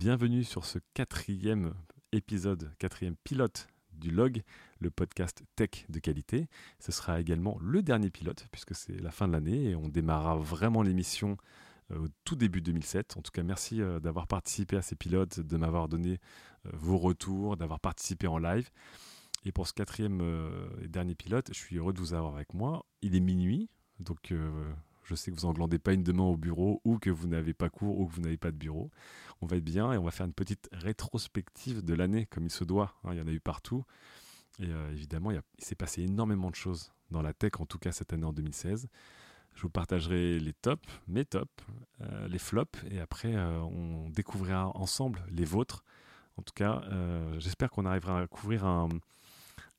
Bienvenue sur ce quatrième épisode, quatrième pilote du log, le podcast tech de qualité. Ce sera également le dernier pilote puisque c'est la fin de l'année et on démarrera vraiment l'émission euh, au tout début 2007. En tout cas, merci euh, d'avoir participé à ces pilotes, de m'avoir donné euh, vos retours, d'avoir participé en live. Et pour ce quatrième et dernier pilote, je suis heureux de vous avoir avec moi. Il est minuit, donc je sais que vous englandez pas une demain au bureau ou que vous n'avez pas cours ou que vous n'avez pas de bureau. On va être bien et on va faire une petite rétrospective de l'année comme il se doit. Hein. il y en a eu partout. Et évidemment, il, s'est passé énormément de choses dans la tech, en tout cas cette année en 2016. Je vous partagerai les tops, mes tops, euh, les flops, et après euh, on découvrira ensemble les vôtres. En tout cas, euh, j'espère qu'on arrivera à couvrir un,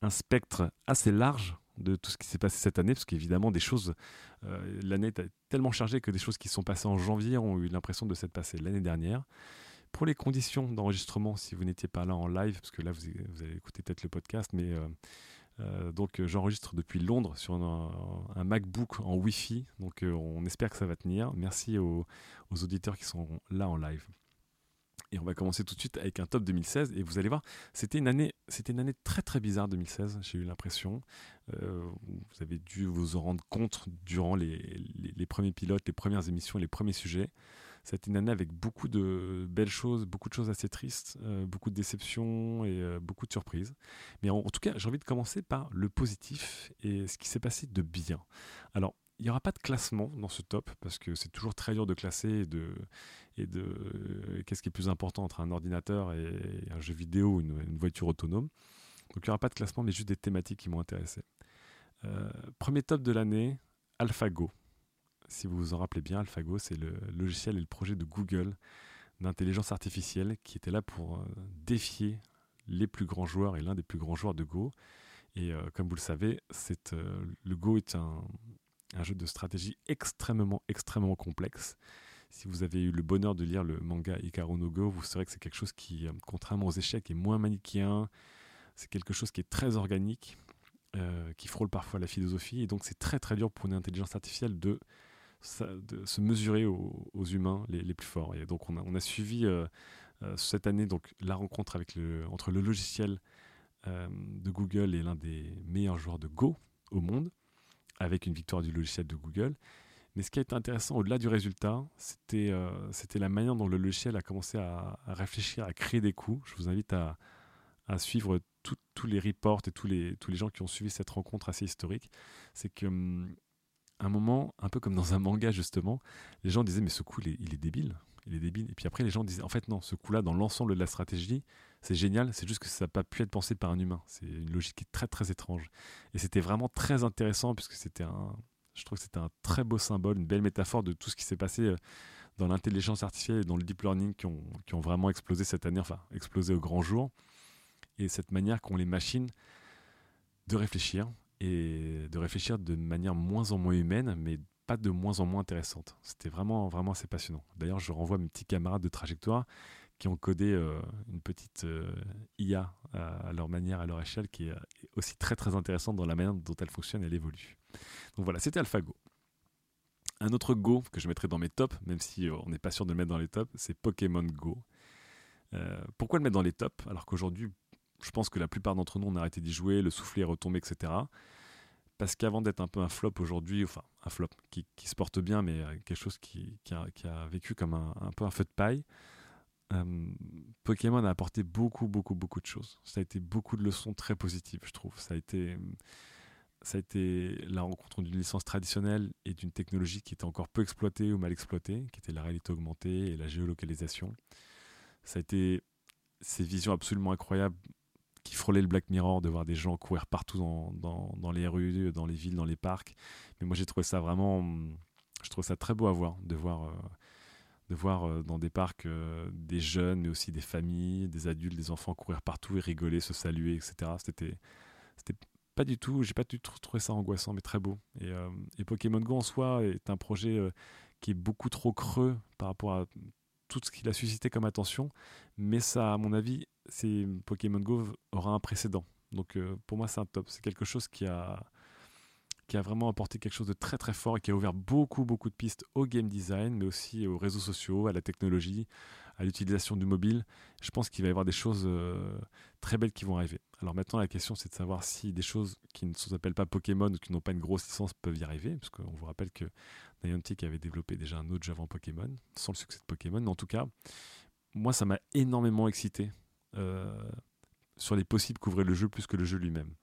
spectre assez large de tout ce qui s'est passé cette année, parce qu'évidemment, des choses, l'année est tellement chargée que des choses qui sont passées en janvier ont eu l'impression de s'être passées l'année dernière. Pour les conditions d'enregistrement, si vous n'étiez pas là en live, parce que là, vous, allez écouter peut-être le podcast, mais euh, donc euh, j'enregistre depuis Londres sur un, MacBook en Wi-Fi. Donc euh, on espère que ça va tenir. Merci aux, auditeurs qui sont là en live. Et on va commencer tout de suite avec un top 2016. Et vous allez voir, c'était une année, c'était une année très très bizarre 2016. J'ai eu l'impression. vous avez dû vous en rendre compte durant les, premiers pilotes, les premières émissions, les premiers sujets. C'était une année avec beaucoup de belles choses, beaucoup de choses assez tristes, euh, beaucoup de déceptions et euh, beaucoup de surprises. Mais en, tout cas, j'ai envie de commencer par le positif et ce qui s'est passé de bien. Alors, il n'y aura pas de classement dans ce top parce que c'est toujours très dur de classer et de, et de euh, qu'est-ce qui est plus important entre un ordinateur et un jeu vidéo ou une, voiture autonome. Donc il n'y aura pas de classement, mais juste des thématiques qui m'ont intéressé. premier top de l'année, AlphaGo si vous vous en rappelez bien, AlphaGo, c'est le logiciel et le projet de Google d'intelligence artificielle qui était là pour euh, défier les plus grands joueurs et l'un des plus grands joueurs de Go. Et euh, comme vous le savez, euh, le Go est un, jeu de stratégie extrêmement, extrêmement complexe. Si vous avez eu le bonheur de lire le manga Ikaru no Go, vous saurez que c'est quelque chose qui, contrairement aux échecs, est moins manichéen. C'est quelque chose qui est très organique, qui frôle parfois la philosophie. Et donc, c'est très, très dur pour une intelligence artificielle de se mesurer aux, humains les, plus forts. Et donc on a, suivi euh, euh, cette année donc la rencontre entre le logiciel euh, de Google et l'un des meilleurs joueurs de Go au monde, avec une victoire du logiciel de Google. Mais ce qui a été intéressant au-delà du résultat, c'était c'était la manière dont le logiciel a commencé à, réfléchir, à créer des coups. Je vous invite à, à suivre tous les reports et tous les, tous les gens qui ont suivi cette rencontre assez historique. C'est que hum, un moment, un peu comme dans un manga justement, les gens disaient mais ce coup il est, débile, il est débile. Et puis après les gens disaient en fait non, ce coup-là dans l'ensemble de la stratégie, c'est génial, c'est juste que ça n'a pas pu être pensé par un humain. C'est une logique qui est très très étrange. Et c'était vraiment très intéressant puisque c'était un, je trouve que c'était un très beau symbole, une belle métaphore de tout ce qui s'est passé euh, dans l'intelligence artificielle et dans le deep learning qui ont, qui ont vraiment explosé cette année, enfin explosé au grand jour. Et cette manière qu'ont les machines de réfléchir, et de réfléchir de manière moins en moins humaine, mais pas de moins en moins intéressante. C'était vraiment, vraiment assez passionnant. D'ailleurs, je renvoie mes petits camarades de trajectoire qui ont codé euh, une petite euh, IA à, leur manière, à leur échelle, qui est aussi très très intéressante dans la manière dont elle fonctionne et elle évolue. Donc voilà, c'était AlphaGo. Un autre Go que je mettrai dans mes tops, même si euh, on n'est pas sûr de le mettre dans les tops, c'est Pokémon Go. pourquoi le mettre dans les tops alors qu'aujourd'hui je pense que la plupart d'entre nous, on a arrêté d'y jouer, le soufflet est retombé, etc. Parce qu'avant d'être un peu un flop aujourd'hui, enfin un flop qui, se porte bien, mais euh, quelque chose qui, a, vécu comme un, peu un feu de paille, euh, Pokémon a apporté beaucoup, beaucoup, beaucoup de choses. Ça a été beaucoup de leçons très positives, je trouve. Ça a été, ça a été la rencontre d'une licence traditionnelle et d'une technologie qui était encore peu exploitée ou mal exploitée, qui était la réalité augmentée et la géolocalisation. Ça a été ces visions absolument incroyables qui frôlait le Black Mirror, de voir des gens courir partout dans, dans, les rues, dans les villes, dans les parcs. Mais moi, j'ai trouvé ça vraiment. Je trouve ça très beau à voir, de voir, euh, de voir euh, dans des parcs euh, des jeunes, mais aussi des familles, des adultes, des enfants courir partout et rigoler, se saluer, etc. C'était. Pas du tout, j'ai pas du tout trouvé ça angoissant, mais très beau. Et, et Pokémon Go en soi est un projet qui est beaucoup trop creux par rapport à tout ce qu'il a suscité comme attention, mais ça, à mon avis, c'est Pokémon Go aura un précédent. Donc euh, pour moi, c'est un top. C'est quelque chose qui a, qui a vraiment apporté quelque chose de très très fort et qui a ouvert beaucoup beaucoup de pistes au game design, mais aussi aux réseaux sociaux, à la technologie, à l'utilisation du mobile, je pense qu'il va y avoir des choses très belles qui vont arriver. Alors maintenant, la question, c'est de savoir si des choses qui ne s'appellent pas Pokémon ou qui n'ont pas une grosse licence peuvent y arriver, parce qu'on vous rappelle que Niantic avait développé déjà un autre jeu avant Pokémon, sans le succès de Pokémon. Mais en tout cas, moi, ça m'a énormément excité sur les possibles qu'ouvrait le jeu plus que le jeu lui-même.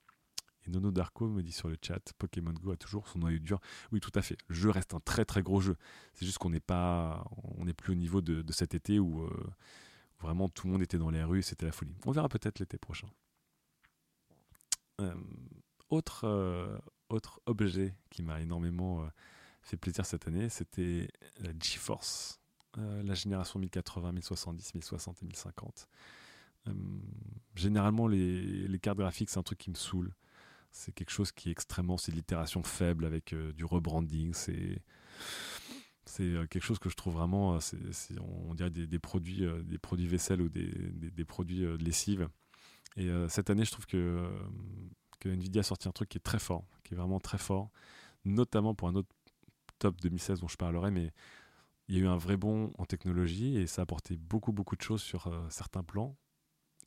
Nono Darko me dit sur le chat, Pokémon Go a toujours son noyau dur. Oui, tout à fait. Le jeu reste un très très gros jeu. C'est juste qu'on n'est pas, on n'est plus au niveau de, cet été où euh, vraiment tout le monde était dans les rues c'était la folie. On verra peut-être l'été prochain. Euh, autre, euh, autre objet qui m'a énormément fait plaisir cette année, c'était la GeForce, la génération 1080, 1070, 1060 et 1050. généralement, les, les cartes graphiques, c'est un truc qui me saoule. C'est quelque chose qui est extrêmement, c'est de l'itération faible avec euh, du rebranding. C'est c'est euh, quelque chose que je trouve vraiment, euh, c'est, on dirait des, produits, des produits vaisselle ou des, des, produits de lessive. Et cette année, je trouve que, que Nvidia a sorti un truc qui est très fort, qui est vraiment très fort, notamment pour un autre top 2016 dont je parlerai, mais il y a eu un vrai bond en technologie et ça a apporté beaucoup beaucoup de choses sur certains plans,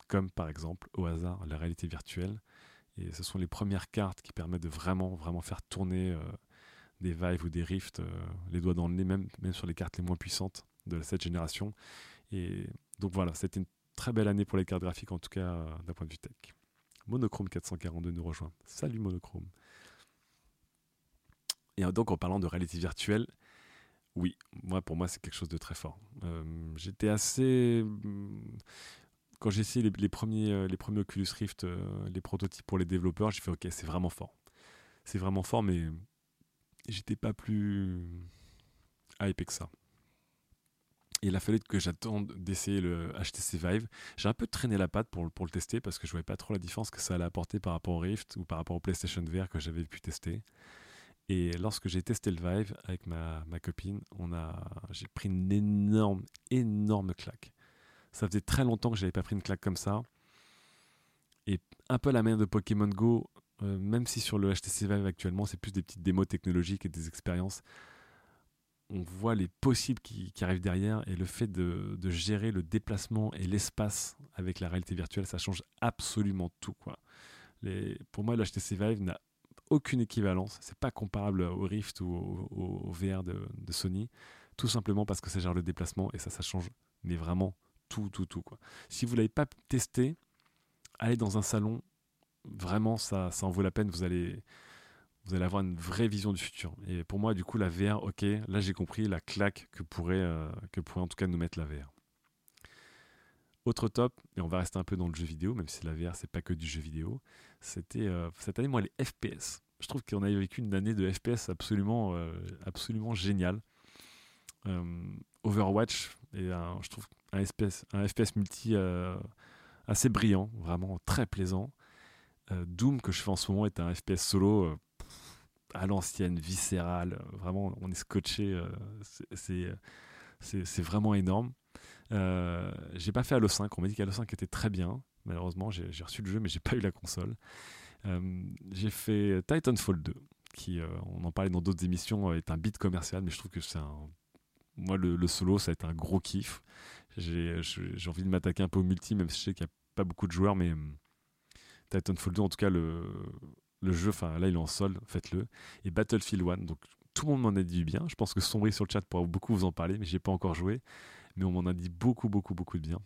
comme par exemple au hasard la réalité virtuelle. Et ce sont les premières cartes qui permettent de vraiment, vraiment faire tourner euh, des Vive ou des Rift, euh, les doigts dans le nez, même, même sur les cartes les moins puissantes de cette génération. Et donc voilà, c'était une très belle année pour les cartes graphiques, en tout cas euh, d'un point de vue tech. Monochrome 442 nous rejoint. Salut Monochrome. Et donc en parlant de réalité virtuelle, oui, moi pour moi c'est quelque chose de très fort. J'étais assez quand j'ai essayé les, premiers, euh, les premiers Oculus Rift, euh, les prototypes pour les développeurs, j'ai fait ok, c'est vraiment fort. C'est vraiment fort, mais j'étais pas plus hypé que ça. Et il a fallu que j'attende d'essayer le HTC Vive. J'ai un peu traîné la patte pour, le tester parce que je voyais pas trop la différence que ça allait apporter par rapport au Rift ou par rapport au PlayStation VR que j'avais pu tester. Et lorsque j'ai testé le Vive avec ma, ma copine, on a, j'ai pris une énorme, énorme claque. Ça faisait très longtemps que j'avais pas pris une claque comme ça. Et un peu la manière de Pokémon Go, euh, même si sur le HTC Vive actuellement, c'est plus des petites démos technologiques et des expériences, on voit les possibles qui, arrivent derrière et le fait de, gérer le déplacement et l'espace avec la réalité virtuelle, ça change absolument tout. Quoi. Pour moi, le HTC Vive n'a aucune équivalence. C'est pas comparable au Rift ou au, VR de, Sony, tout simplement parce que ça gère le déplacement et ça, ça change, mais vraiment tout, tout, tout. Quoi. Si vous ne l'avez pas testé, allez dans un salon. Vraiment, ça, ça en vaut la peine. Vous allez, vous allez avoir une vraie vision du futur. Et pour moi, du coup, la VR, ok, là j'ai compris la claque que pourrait, euh, que pourrait en tout cas nous mettre la VR. Autre top, et on va rester un peu dans le jeu vidéo, même si la VR c'est pas que du jeu vidéo, c'était euh, cette année, moi, les FPS. Je trouve qu'on a vécu une année de FPS absolument, euh, absolument géniale. Overwatch, et je trouve un FPS, un FPS multi euh, assez brillant, vraiment très plaisant. Euh, Doom que je fais en ce moment est un FPS solo euh, à l'ancienne, viscéral. vraiment, on est scotché. c'est vraiment énorme. j'ai pas fait Halo 5. On m'a dit qu'Halo 5 était très bien. Malheureusement, j'ai reçu le jeu, mais j'ai pas eu la console. j'ai fait Titanfall 2, qui, on en parlait dans d'autres émissions, est un beat commercial, mais je trouve que c'est un moi, le, solo, ça a été un gros kiff. J'ai envie de m'attaquer un peu au multi, même si je sais qu'il n'y a pas beaucoup de joueurs, mais hum, Titanfall 2, en tout cas, le, le jeu, enfin là, il est en solde, faites-le. Et Battlefield 1, donc tout le monde m'en a dit du bien. Je pense que Sombri sur le chat pourra beaucoup vous en parler, mais j'ai pas encore joué. Mais on m'en a dit beaucoup, beaucoup, beaucoup de bien.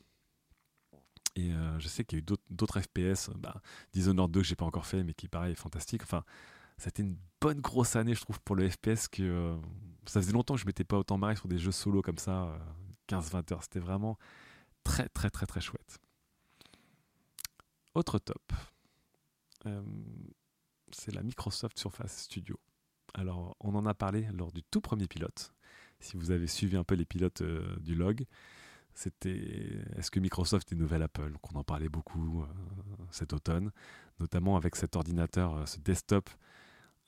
Et euh, je sais qu'il y a eu d'autres FPS, bah, Dishonored 2 que j'ai pas encore fait, mais qui pareil est fantastique. Enfin, c'était une bonne grosse année, je trouve, pour le FPS. que euh, Ça faisait longtemps que je m'étais pas autant marré sur des jeux solo comme ça, 15-20 euh, heures. C'était vraiment très, très, très, très chouette. Autre top, euh, c'est la Microsoft Surface Studio. Alors, on en a parlé lors du tout premier pilote. Si vous avez suivi un peu les pilotes du log, c'était est-ce que Microsoft est nouvelle Apple? On en parlait beaucoup cet automne, notamment avec cet ordinateur, ce desktop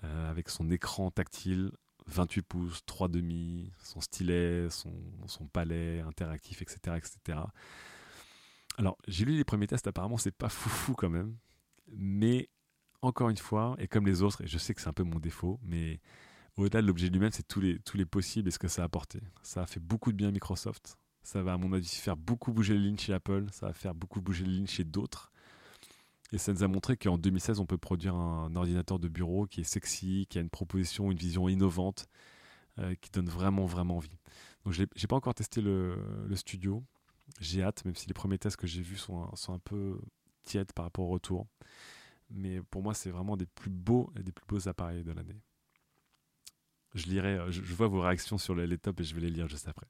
euh, avec son écran tactile, 28 pouces, 3,5, son stylet, son, son palais interactif, etc. etc. Alors, j'ai lu les premiers tests, apparemment, c'est pas foufou quand même. Mais, encore une fois, et comme les autres, et je sais que c'est un peu mon défaut, mais au-delà de l'objet lui-même, c'est tous les, tous les possibles et ce que ça a apporté. Ça a fait beaucoup de bien à Microsoft. Ça va, à mon avis, faire beaucoup bouger les lignes chez Apple. Ça va faire beaucoup bouger les lignes chez d'autres. Et ça nous a montré qu'en 2016, on peut produire un ordinateur de bureau qui est sexy, qui a une proposition, une vision innovante, euh, qui donne vraiment, vraiment envie. Donc, je n'ai pas encore testé le, studio. J'ai hâte, même si les premiers tests que j'ai vus sont, un peu tièdes par rapport au retour. Mais pour moi, c'est vraiment des plus beaux des plus beaux appareils de l'année. Je lirai, je, vois vos réactions sur les, tops et je vais les lire juste après.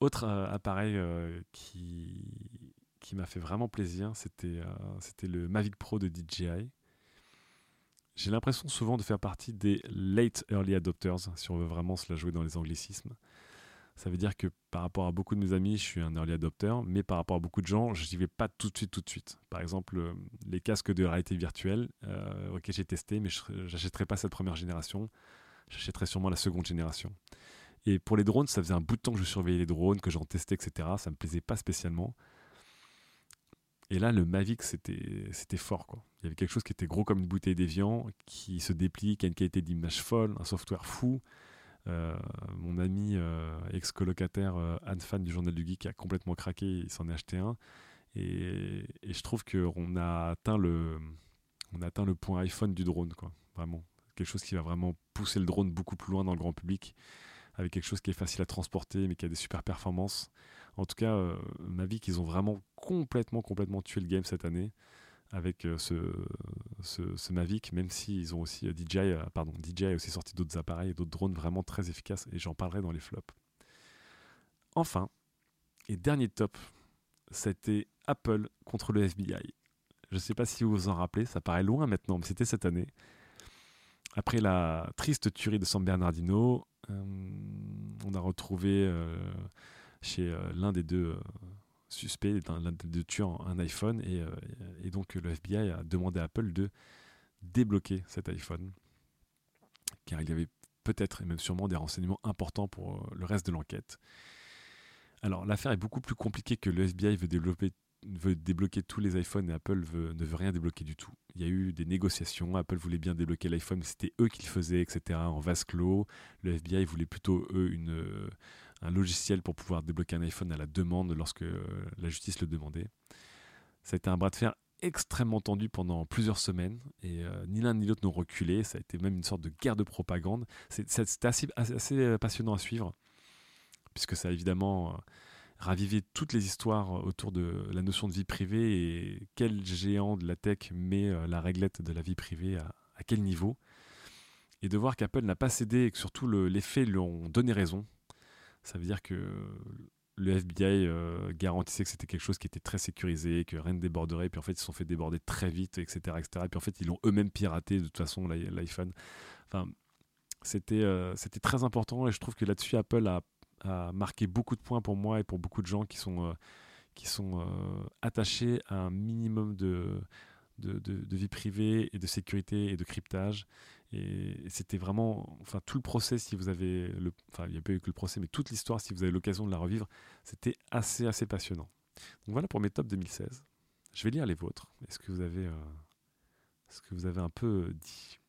Autre euh, appareil euh, qui, qui m'a fait vraiment plaisir, c'était c'était le Mavic Pro de DJI. J'ai l'impression souvent de faire partie des late early adopters, si on veut vraiment se la jouer dans les anglicismes. Ça veut dire que par rapport à beaucoup de mes amis, je suis un early adopter, mais par rapport à beaucoup de gens, je n'y vais pas tout de suite, tout de suite. Par exemple, euh, les casques de réalité virtuelle, euh, ok, j'ai testé, mais je n'achèterai pas cette première génération. J'achèterai sûrement la seconde génération. Et pour les drones, ça faisait un bout de temps que je surveillais les drones, que j'en testais, etc. Ça me plaisait pas spécialement. Et là, le Mavic, c'était fort. Quoi. Il y avait quelque chose qui était gros comme une bouteille d'évian, qui se déplie, qui a une qualité d'image folle, un software fou. Euh, mon ami euh, ex-colocataire euh, Anne Fan du Journal du Geek a complètement craqué, il s'en est acheté un. Et, je trouve qu'on a atteint le, on a atteint le point iPhone du drone, quoi. Vraiment, quelque chose qui va vraiment pousser le drone beaucoup plus loin dans le grand public, avec quelque chose qui est facile à transporter, mais qui a des super performances. En tout cas, euh, Mavic, ils ont vraiment complètement, complètement tué le game cette année avec euh, ce, Mavic, même s'ils ont aussi euh, DJI, DJI a aussi sorti d'autres appareils et d'autres drones vraiment très efficaces, et j'en parlerai dans les flops. Enfin, et dernier top, c'était Apple contre le FBI. Je ne sais pas si vous vous en rappelez, ça paraît loin maintenant, mais c'était cette année. Après la triste tuerie de San Bernardino, on a retrouvé chez euh, l'un des deux euh, suspects, l'un des deux tueurs, un iPhone. Euh, et, donc le FBI a demandé à Apple de débloquer cet iPhone, car il y avait peut-être et même sûrement des renseignements importants pour le reste de l'enquête. Alors l'affaire est beaucoup plus compliquée que le FBI veut, débloquer tous les iPhones et Apple ne veut rien débloquer du tout. Il y a eu des négociations, Apple voulait bien débloquer l'iPhone, c'était eux qui le faisaient, etc. en vase clos. Le FBI voulait plutôt eux une, un logiciel pour pouvoir débloquer un iPhone à la demande lorsque euh, la justice le demandait. Ça a été un bras de fer extrêmement tendu pendant plusieurs semaines et euh, ni l'un ni l'autre n'ont reculé. Ça a été même une sorte de guerre de propagande. C'était assez, euh, passionnant à suivre puisque ça a évidemment ravivé toutes les histoires autour de la notion de vie privée et quel géant de la tech met la réglette de la vie privée à, quel niveau. Et de voir qu'Apple n'a pas cédé et que surtout le, les faits lui ont donné raison ça veut dire que le FBI euh, garantissait que c'était quelque chose qui était très sécurisé, que rien ne déborderait, puis en fait ils se sont fait déborder très vite, etc. etc. et puis en fait ils l'ont eux-mêmes piraté de toute façon l'iPhone. Enfin, c'était euh, c'était très important et je trouve que là-dessus Apple a, a, marqué beaucoup de points pour moi et pour beaucoup de gens qui sont, euh, qui sont attachés à un minimum de, de, de, vie privée et de sécurité et de cryptage. Et, c'était vraiment, enfin, tout le procès, si vous avez, le, enfin, il n'y a pas eu que le procès, mais toute l'histoire, si vous avez l'occasion de la revivre, c'était assez, assez passionnant. Donc voilà pour mes top 2016. Je vais lire les vôtres. Est-ce que vous avez, euh, ce que vous avez un peu dit?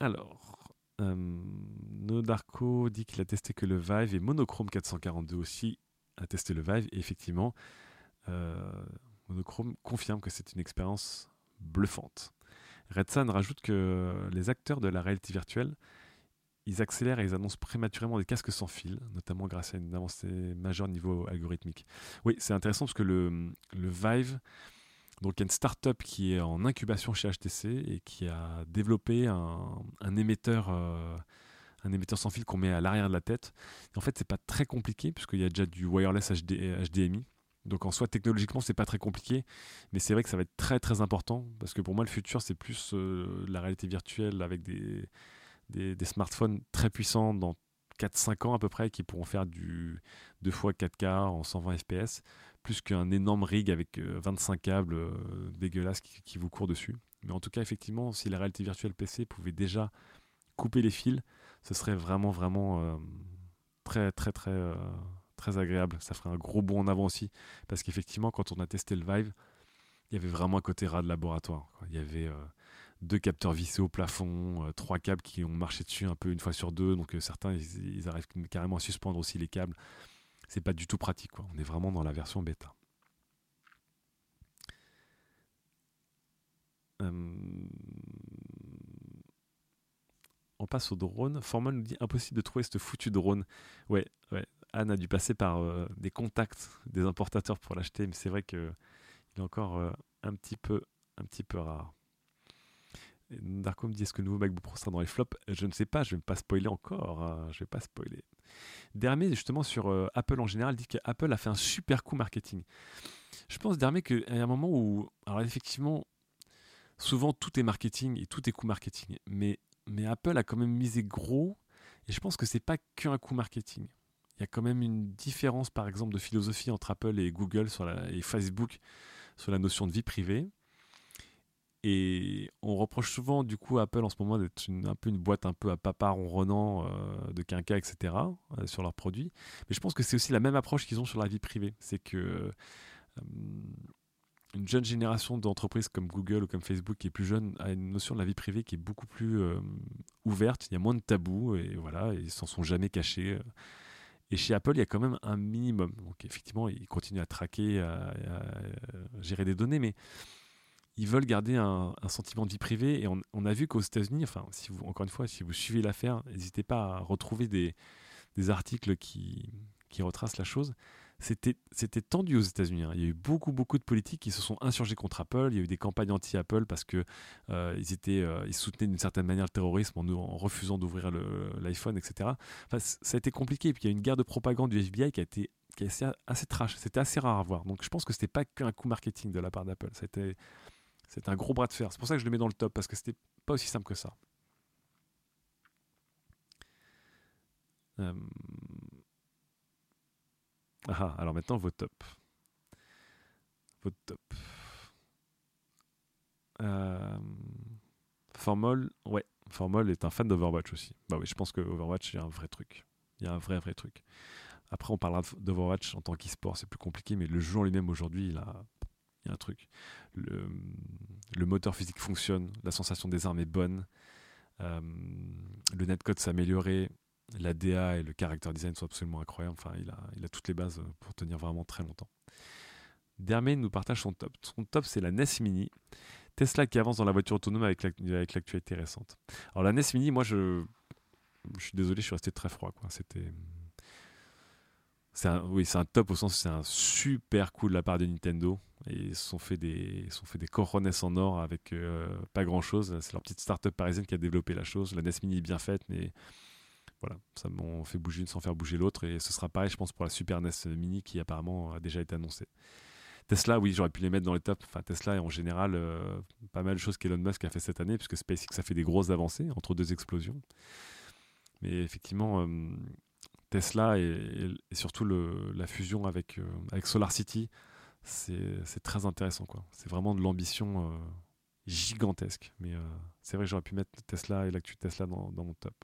Alors, euh, Nodarko dit qu'il a testé que le Vive et Monochrome 442 aussi a testé le Vive. Et effectivement, euh, Monochrome confirme que c'est une expérience bluffante. Redsan rajoute que les acteurs de la réalité virtuelle, ils accélèrent et ils annoncent prématurément des casques sans fil, notamment grâce à une avancée majeure niveau algorithmique. Oui, c'est intéressant parce que le, Vive, donc il y a une startup qui est en incubation chez HTC et qui a développé un, émetteur, euh, un émetteur sans fil qu'on met à l'arrière de la tête. en fait, c'est pas très compliqué puisqu'il y a déjà du wireless HDMI donc en soi, technologiquement, c'est pas très compliqué, mais c'est vrai que ça va être très très important parce que pour moi, le futur, c'est plus euh, la réalité virtuelle avec des, smartphones très puissants dans 4-5 ans à peu près qui pourront faire du 2 fois 4K en 120 fps, plus qu'un énorme rig avec 25 euh, câbles euh, dégueulasses qui, vous courent dessus. Mais en tout cas, effectivement, si la réalité virtuelle PC pouvait déjà couper les fils, ce serait vraiment vraiment très très très très agréable. Ça ferait un gros bond en avant aussi. Parce qu'effectivement, quand on a testé le Vive, il y avait vraiment un côté rat de laboratoire. Il y avait euh, deux capteurs vissés au plafond, trois câbles qui ont marché dessus un peu une fois sur deux, donc certains ils, arrivent carrément à suspendre aussi les câbles. C'est pas du tout pratique, on est vraiment dans la version bêta. on passe au drone. Formal nous dit impossible de trouver ce foutu drone. Ouais, ouais. Anne a dû passer par des contacts des importateurs pour l'acheter, mais c'est vrai que il est encore un petit peu, un petit peu rare. Darko me dit est-ce que nouveau MacBook Pro sera dans les flops? Je ne sais pas, je ne vais pas spoiler encore. Hein, je vais pas spoiler. Dermé, justement, sur euh, Apple en général, dit qu'Apple a fait un super coup marketing. Je pense, Dermé, qu'il y a un moment où. Alors, effectivement, souvent tout est marketing et tout est coup marketing. Mais, Apple a quand même misé gros. Et je pense que c'est pas qu'un coup marketing. Il y a quand même une différence, par exemple, de philosophie entre Apple et Google et Facebook sur la notion de vie privée. Et on reproche souvent du coup à Apple en ce moment d'être un peu une boîte un peu à papa ronronnant euh, de quinca, etc. Euh, sur leurs produits. Mais je pense que c'est aussi la même approche qu'ils ont sur la vie privée. C'est que euh, une jeune génération d'entreprises comme Google ou comme Facebook qui est plus jeune a une notion de la vie privée qui est beaucoup plus ouverte. Il y a moins de tabous et voilà, ils s'en sont jamais cachés. Et chez Apple, il y a quand même un minimum. Donc effectivement, ils continuent à traquer, à gérer des données, mais ils veulent garder un, sentiment de vie privée. Et on, a vu qu'aux États-Unis, enfin, encore une fois, si vous suivez l'affaire, n'hésitez pas à retrouver des, articles qui, qui retracent la chose. C'était, tendu aux États-Unis. Hein. Il y a eu beaucoup, beaucoup de politiques qui se sont insurgés contre Apple. Il y a eu des campagnes anti-Apple parce que euh, ils étaient, euh, ils soutenaient d'une certaine manière le terrorisme en, refusant d'ouvrir l'iPhone, etc. Enfin, ça a été compliqué. Et puis il y a une guerre de propagande du FBI qui a été, qui assez, assez trash. C'était assez rare à voir. Donc je pense que c'était pas qu'un coup marketing de la part d'Apple. C'était un gros bras de fer. C'est pour ça que je le mets dans le top, parce que c'était pas aussi simple que ça. Euh, ah, alors maintenant, vos top. Votre top. Euh... Formol, ouais, Formol est un fan d'Overwatch aussi. Bah oui, je pense que Overwatch, il y a un vrai truc. Il y a un vrai, vrai truc. Après, on parlera d'Overwatch en tant qu'e-sport, c'est plus compliqué, mais le jeu en lui-même aujourd'hui, il a un truc. Le, le, moteur physique fonctionne, la sensation des armes est bonne, euh, le netcode s'est amélioré, la DA et le character design sont absolument incroyables. Enfin, il a, il a toutes les bases pour tenir vraiment très longtemps. Dermain nous partage son top. Son top, c'est la NES Mini. Tesla qui avance dans la voiture autonome avec l'actualité récente. Alors la NES Mini, moi je, je suis désolé, je suis resté très froid. C'était un, oui, c'est un top au sens c'est un super coup de la part de Nintendo. Et ils sont fait des, ils sont fait des coronets en or avec euh, pas grand chose. C'est leur petite start-up parisienne qui a développé la chose. La NES Mini est bien faite, mais voilà, ça m'en fait bouger une sans faire bouger l'autre. Et ce sera pareil, je pense, pour la Super NES Mini qui apparemment a déjà été annoncée. Tesla, oui, j'aurais pu les mettre dans les tops. Enfin, Tesla, en général, euh, pas mal de choses qu'Elon Musk a fait cette année, puisque SpaceX a fait des grosses avancées entre deux explosions. Mais effectivement, euh, Tesla et, surtout la fusion avec, euh, avec Solar City, c'est très intéressant. C'est vraiment de l'ambition euh, gigantesque. Mais c'est vrai que j'aurais pu mettre Tesla et l'actu Tesla dans, mon top.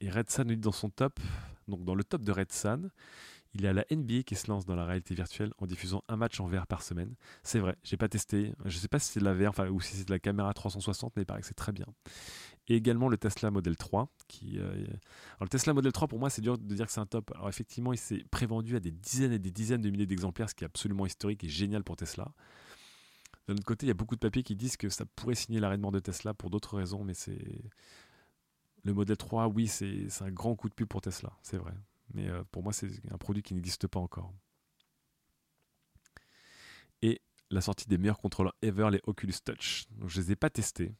Et Red Sun dans son top, donc dans le top de Red Sun, il y a la NBA qui se lance dans la réalité virtuelle en diffusant un match en VR par semaine. C'est vrai, j'ai pas testé. Je sais pas si c'est de la VR ou si c'est de la caméra 360, mais il paraît que c'est très bien et également le Tesla Model 3. Qui, euh, Alors, le Tesla Model 3, pour moi, c'est dur de dire que c'est un top. Alors, effectivement, il s'est prévendu à des dizaines et des dizaines de milliers d'exemplaires, ce qui est absolument historique et génial pour Tesla. D'un autre côté, il y a beaucoup de papiers qui disent que ça pourrait signer l'arrêt de mort de Tesla pour d'autres raisons, mais c'est. Le Model 3, oui, c'est un grand coup de pub pour Tesla, c'est vrai. Mais euh, pour moi, c'est un produit qui n'existe pas encore. Et la sortie des meilleurs contrôleurs ever, les Oculus Touch. Je ne les ai pas testés.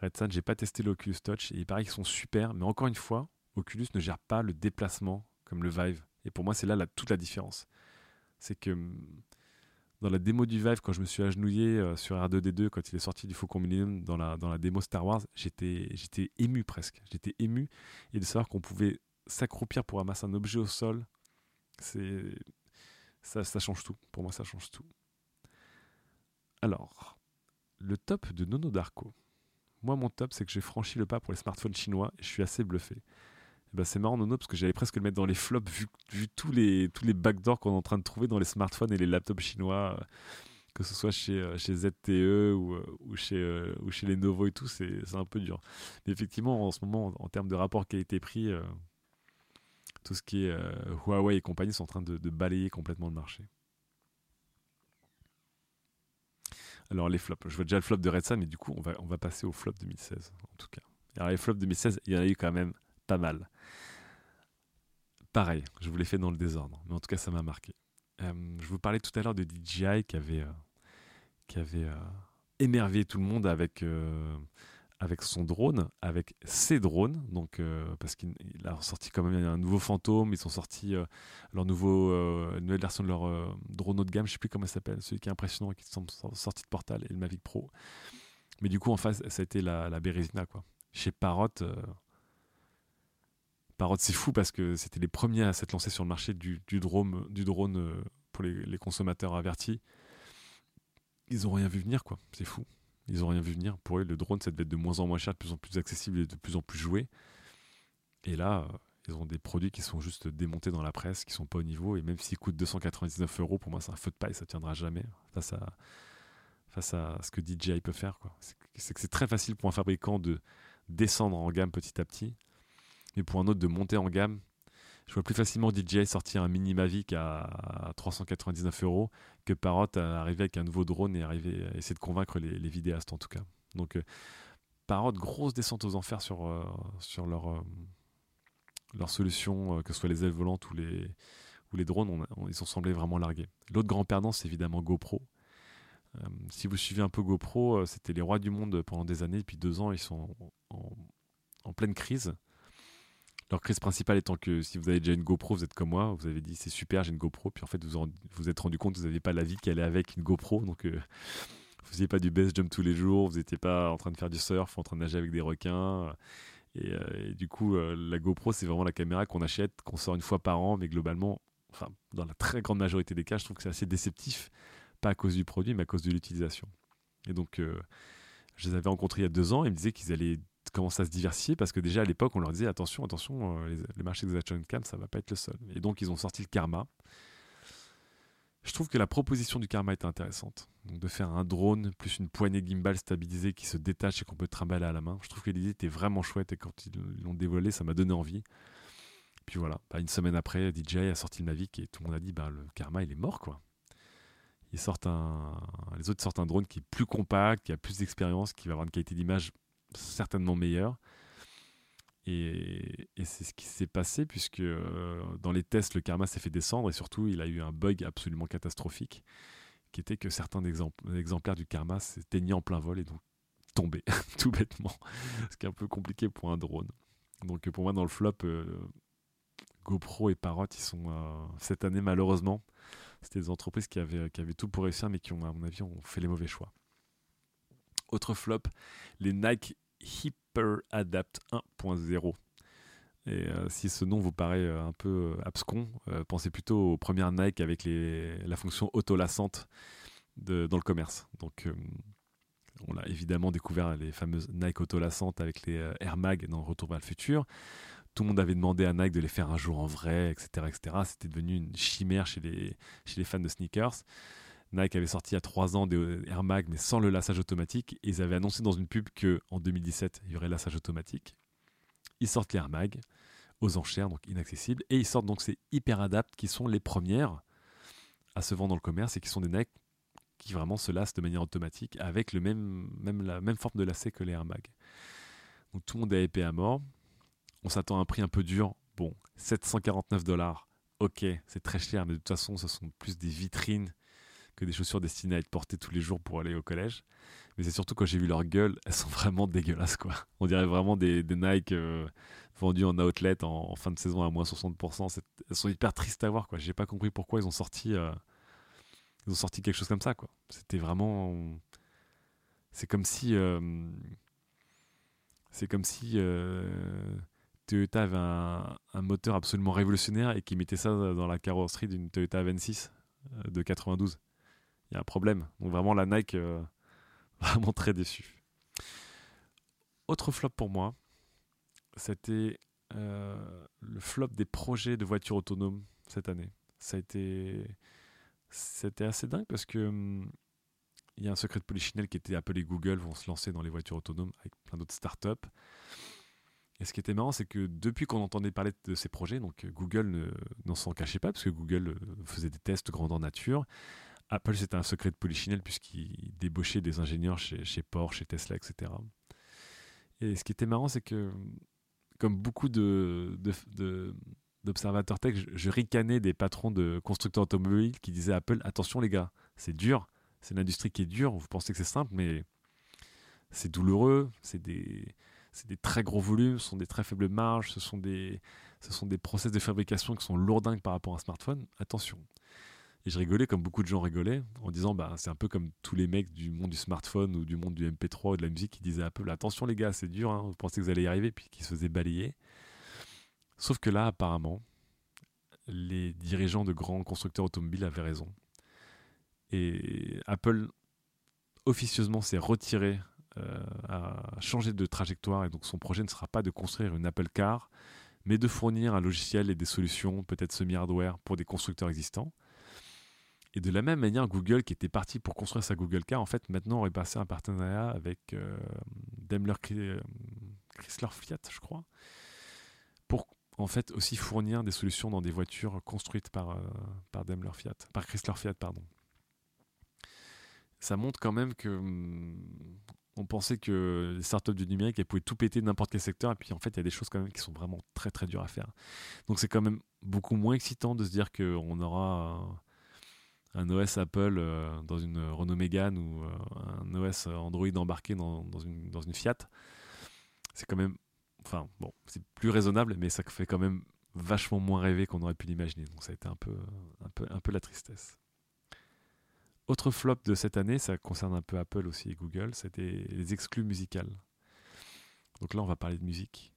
Red Sun, j'ai pas testé l'Oculus Touch et il paraît qu'ils sont super, mais encore une fois, Oculus ne gère pas le déplacement comme le Vive. Et pour moi, c'est là toute la différence. C'est que hum, dans la démo du Vive, quand je me suis agenouillé euh, sur R2D2, quand il est sorti du Faucon Millennium dans la, démo Star Wars, j'étais, ému presque. J'étais ému. Et de savoir qu'on pouvait s'accroupir pour ramasser un objet au sol, c'est ça, ça change tout. Pour moi, ça change tout. Alors, le top de Nono Darko. Moi, mon top, c'est que j'ai franchi le pas pour les smartphones chinois et je suis assez bluffé. Ben, c'est marrant, Nono, parce que j'allais presque le mettre dans les flops vu, vu tous les, tous les backdoors qu'on est en train de trouver dans les smartphones et les laptops chinois. que ce soit chez, chez ZTE ou, ou, chez, ou chez et tout, c'est un peu dur. Mais effectivement, en ce moment, en, termes de rapport qualité-prix, tout ce qui est Huawei et compagnie sont en train de, balayer complètement le marché. Alors les flops, je vois déjà le flop de Redsan, mais du coup on va, on va passer au flop 2016 en tout cas. Alors les flops 2016, il y en a eu quand même pas mal. Pareil, je vous l'ai fait dans le désordre, mais en tout cas ça m'a marqué. Euh, je vous parlais tout à l'heure de DJI qui avait, euh, qui avait euh, émerveillé tout le monde avec avec son drone, avec ses drones, donc parce qu'il a sorti quand même un nouveau fantôme, ils sont sortis euh, leur nouveau nouvelle version de leur drone haut de gamme, je sais plus comment ça s'appelle, celui qui est impressionnant, qui sont sortis de Portal et le Mavic Pro. Mais du coup en face, ça a été la, la Berezina quoi. Chez Parrot, Parrot c'est fou parce que c'était les premiers à s'être lancés sur le marché du, drone, du drone pour les, consommateurs avertis. Ils ont rien vu venir quoi, c'est fou. Ils n'ont rien vu venir. Pour eux, le drone, ça devait être de moins en moins cher, de plus en plus accessible et de plus en plus joué. Et là, euh, ils ont des produits qui sont juste démontés dans la presse, qui sont pas au niveau. Et même s'ils coûtent 299 euros, pour moi, c'est un feu de paille, ça tiendra jamais face à, face à ce que DJI peut faire. C'est que c'est très facile pour un fabricant de descendre en gamme petit à petit, mais pour un autre de monter en gamme je vois plus facilement DJI sortir un mini Mavic à 399 euros que Parrot arriver avec un nouveau drone et arriver essayer de convaincre les, vidéastes en tout cas. Donc euh, Parrot, grosse descente aux enfers sur, euh, sur leur, euh, solution, que ce soit les ailes volantes ou les, ou les drones, ils ont semblé vraiment largués. L'autre grand perdant, c'est évidemment GoPro. si vous suivez un peu GoPro, c'était les rois du monde pendant des années, depuis deux ans, ils sont en pleine crise. Leur crise principale étant que si vous avez déjà une GoPro, vous êtes comme moi, vous avez dit c'est super, j'ai une GoPro, puis en fait vous vous êtes rendu compte que vous n'aviez pas la vie qui allait avec une GoPro, donc euh, vous faisiez pas du base jump tous les jours, vous n'étiez pas en train de faire du surf, en train de nager avec des requins. Et, euh, du coup, euh, la GoPro, c'est vraiment la caméra qu'on achète, qu'on sort une fois par an, mais globalement, enfin, dans la très grande majorité des cas, je trouve que c'est assez déceptif, pas à cause du produit, mais à cause de l'utilisation. Et donc, je les avais rencontrés il y a deux ans, ils me disaient qu'ils allaient commence à se diversifier parce que déjà à l'époque on leur disait attention attention euh, le marché des action cam ça va pas être le seul. Et donc ils ont sorti le karma. Je trouve que la proposition du karma était intéressante. Donc de faire un drone plus une poignée gimbal stabilisée qui se détache et qu'on peut trimballer à la main. Je trouve que l'idée était vraiment chouette et quand ils l'ont dévoilé ça m'a donné envie. Puis voilà. Bah, une semaine après DJI a sorti le Mavic et tout le monde a dit bah le karma il est mort quoi. Ils sortent un, les autres sortent un drone qui est plus compact, qui a plus d'expérience, qui va avoir une qualité d'image certainement meilleur. Et, c'est ce qui s'est passé puisque euh, dans les tests, le karma s'est fait descendre et surtout, il a eu un bug absolument catastrophique qui était que certains exemplaires du karma s'éteignaient en plein vol et donc tombaient tout bêtement. Ce qui est un peu compliqué pour un drone. Donc pour moi, dans le flop, euh, GoPro et Parrot, ils euh, cette année malheureusement, c'était des entreprises qui avaient, tout pour réussir mais qui à mon avis, ont fait les mauvais choix. Autre flop, les Nike Hyper Adapt 1.0. Et euh, si ce nom vous paraît euh, un peu euh, abscon, pensez plutôt aux premières Nike avec la fonction auto-lassante dans le commerce. Donc, on a évidemment découvert les fameuses Nike auto-lassantes avec les Air Mag dans Retour vers le futur. Tout le monde avait demandé à Nike de les faire un jour en vrai, etc. etc. C'était devenu une chimère chez les fans de sneakers. Nike avait sorti il y a trois ans des Air Mag, mais sans le lassage automatique. Et ils avaient annoncé dans une pub qu'en 2017, il y aurait lassage automatique. Ils sortent les Air Mag aux enchères, donc inaccessibles. Et ils sortent donc ces Hyper Adapt qui sont les premières à se vendre dans le commerce et qui sont des Nike qui vraiment se lassent de manière automatique avec le même, même la même forme de lacet que les Air Mag. Donc tout le monde est épais à mort. On s'attend à un prix un peu dur. Bon, 749 dollars. Ok, c'est très cher, mais de toute façon, ce sont plus des vitrines que des chaussures destinées à être portées tous les jours pour aller au collège. Mais c'est surtout quand j'ai vu leur gueule, elles sont vraiment dégueulasses quoi. On dirait vraiment des, Nike euh, vendus en outlet en, fin de saison à moins 60%. Elles sont hyper tristes à voir quoi. J'ai pas compris pourquoi ils ont sorti, euh, ils ont sorti quelque chose comme ça quoi. C'était vraiment, c'est comme si, euh, c'est comme si Toyota avait un, un, moteur absolument révolutionnaire et qui mettait ça dans la carrosserie d'une Toyota 26 de 92 il y a un problème. Donc vraiment la Nike, euh, vraiment très déçu. Autre flop pour moi, c'était euh, le flop des projets de voitures autonomes cette année. Ça a été, c'était assez dingue parce que hum, il y a un secret de polichinelle qui était Apple et Google vont se lancer dans les voitures autonomes avec plein d'autres startups. Et ce qui était marrant, c'est que depuis qu'on entendait parler de ces projets, donc Google n'en s'en cachait pas, parce que Google euh, faisait des tests grandeur nature. Apple, c'était un secret de polichinelle, puisqu'il débauchait des ingénieurs chez, Porsche, chez Tesla, etc. Et ce qui était marrant, c'est que, comme beaucoup d'observateurs tech, je, ricanais des patrons de constructeurs automobiles qui disaient à Apple attention les gars, c'est dur, c'est une industrie qui est dure, vous pensez que c'est simple, mais c'est douloureux, c'est des, des, très gros volumes, ce sont des très faibles marges, ce sont des, ce sont des process de fabrication qui sont lourdingues par rapport à un smartphone. Attention. Et je rigolais comme beaucoup de gens rigolaient en disant bah, c'est un peu comme tous les mecs du monde du smartphone ou du monde du MP3 ou de la musique qui disaient un peu attention les gars, c'est dur, hein, vous pensez que vous allez y arriver, puis qui se faisaient balayer. Sauf que là, apparemment, les dirigeants de grands constructeurs automobiles avaient raison. Et Apple officieusement s'est retiré, euh, a changé de trajectoire et donc son projet ne sera pas de construire une Apple Car, mais de fournir un logiciel et des solutions, peut-être semi-hardware, pour des constructeurs existants. Et de la même manière, Google, qui était parti pour construire sa Google Car, en fait, maintenant aurait passé un partenariat avec euh, Daimler euh, Chrysler Fiat, je crois, pour en fait aussi fournir des solutions dans des voitures construites par, par Daimler Fiat, par Chrysler Fiat, pardon. Ça montre quand même que hmm, on pensait que les startups du numérique elles pouvaient tout péter n'importe quel secteur et puis en fait il y a des choses quand même qui sont vraiment très très dures à faire. Donc c'est quand même beaucoup moins excitant de se dire qu'on aura un, OS Apple euh, dans une Renault Mégane ou euh, un OS Android embarqué dans, une, dans une Fiat c'est quand même enfin bon c'est plus raisonnable mais ça fait quand même vachement moins rêver qu'on aurait pu l'imaginer donc ça a été un peu, un peu, un peu la tristesse autre flop de cette année, ça concerne un peu Apple aussi et Google, c'était les exclus musicales. Donc là, on va parler de musique.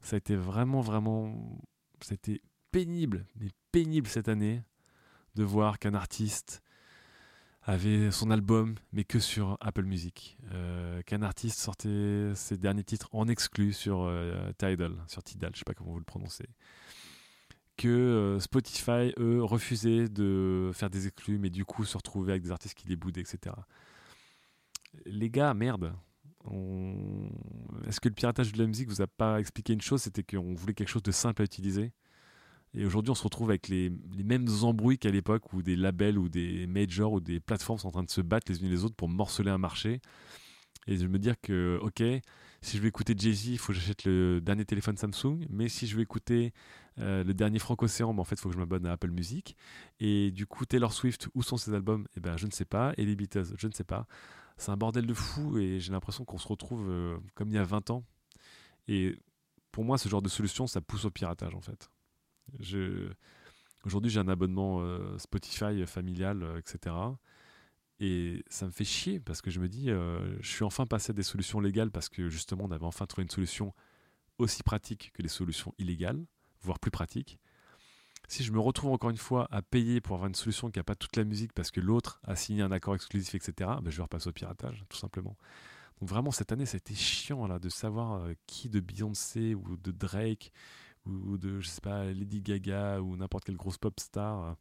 Ça a été vraiment, vraiment. C'était pénible, mais pénible cette année de voir qu'un artiste avait son album, mais que sur Apple Music. Euh, qu'un artiste sortait ses derniers titres en exclu sur euh, Tidal, sur Tidal, je sais pas comment vous le prononcez que euh, Spotify, eux, refusaient de faire des exclus, mais du coup se retrouvaient avec des artistes qui les boudaient, etc. Les gars, merde. Est-ce que le piratage de la musique vous a pas expliqué une chose? C'était qu'on voulait quelque chose de simple à utiliser? Et aujourd'hui, on se retrouve avec les, mêmes embrouilles qu'à l'époque où des labels ou des majors ou des plateformes sont en train de se battre les unes les autres pour morceler un marché. Et je me dire que, ok, si je veux écouter Jay-Z, il faut que j'achète le dernier téléphone Samsung. Mais si je veux écouter euh, le dernier Franco-Océan, ben, en fait, il faut que je m'abonne à Apple Music. Et du coup, Taylor Swift, où sont ses albums? Eh ben, je ne sais pas. Et les Beatles, je ne sais pas. C'est un bordel de fou et j'ai l'impression qu'on se retrouve euh, comme il y a 20 ans. Et pour moi, ce genre de solution, ça pousse au piratage, en fait. Aujourd'hui, j'ai un abonnement euh, Spotify familial, etc. Et ça me fait chier parce que je me dis, euh, je suis enfin passé à des solutions légales parce que justement, on avait enfin trouvé une solution aussi pratique que les solutions illégales, voire plus pratique. Si je me retrouve encore une fois à payer pour avoir une solution qui n'a pas toute la musique parce que l'autre a signé un accord exclusif, etc., ben je vais repasser au piratage, tout simplement. Donc vraiment, cette année, ça a été chiant là, de savoir euh, qui de Beyoncé ou de Drake ou de, je sais pas, Lady Gaga ou n'importe quelle grosse pop star euh,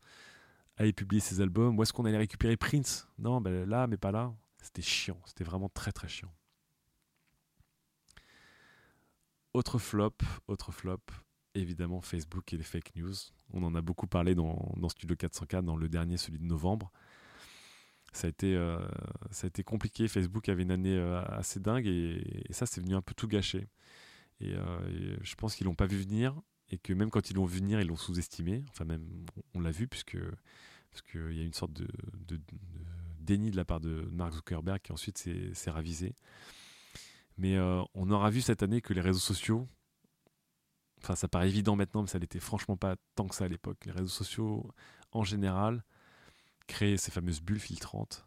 aller publier ses albums Où est-ce qu'on allait récupérer Prince? Non, ben là, mais pas là. C'était chiant. C'était vraiment très très chiant. Autre flop, autre flop, évidemment Facebook et les fake news. On en a beaucoup parlé dans, Studio 404, dans le dernier, celui de novembre. Ça a été, euh, compliqué. Facebook avait une année euh, assez dingue et, ça, c'est venu un peu tout gâcher. Et, euh, et je pense qu'ils l'ont pas vu venir et que même quand ils l'ont vu venir, ils l'ont sous-estimé. Enfin, même, on, l'a vu, puisque parce qu'il y a une sorte de, déni de la part de Mark Zuckerberg qui ensuite s'est ravisé. Mais euh, on aura vu cette année que les réseaux sociaux, enfin ça paraît évident maintenant, mais ça n'était franchement pas tant que ça à l'époque. Les réseaux sociaux, en général, créent ces fameuses bulles filtrantes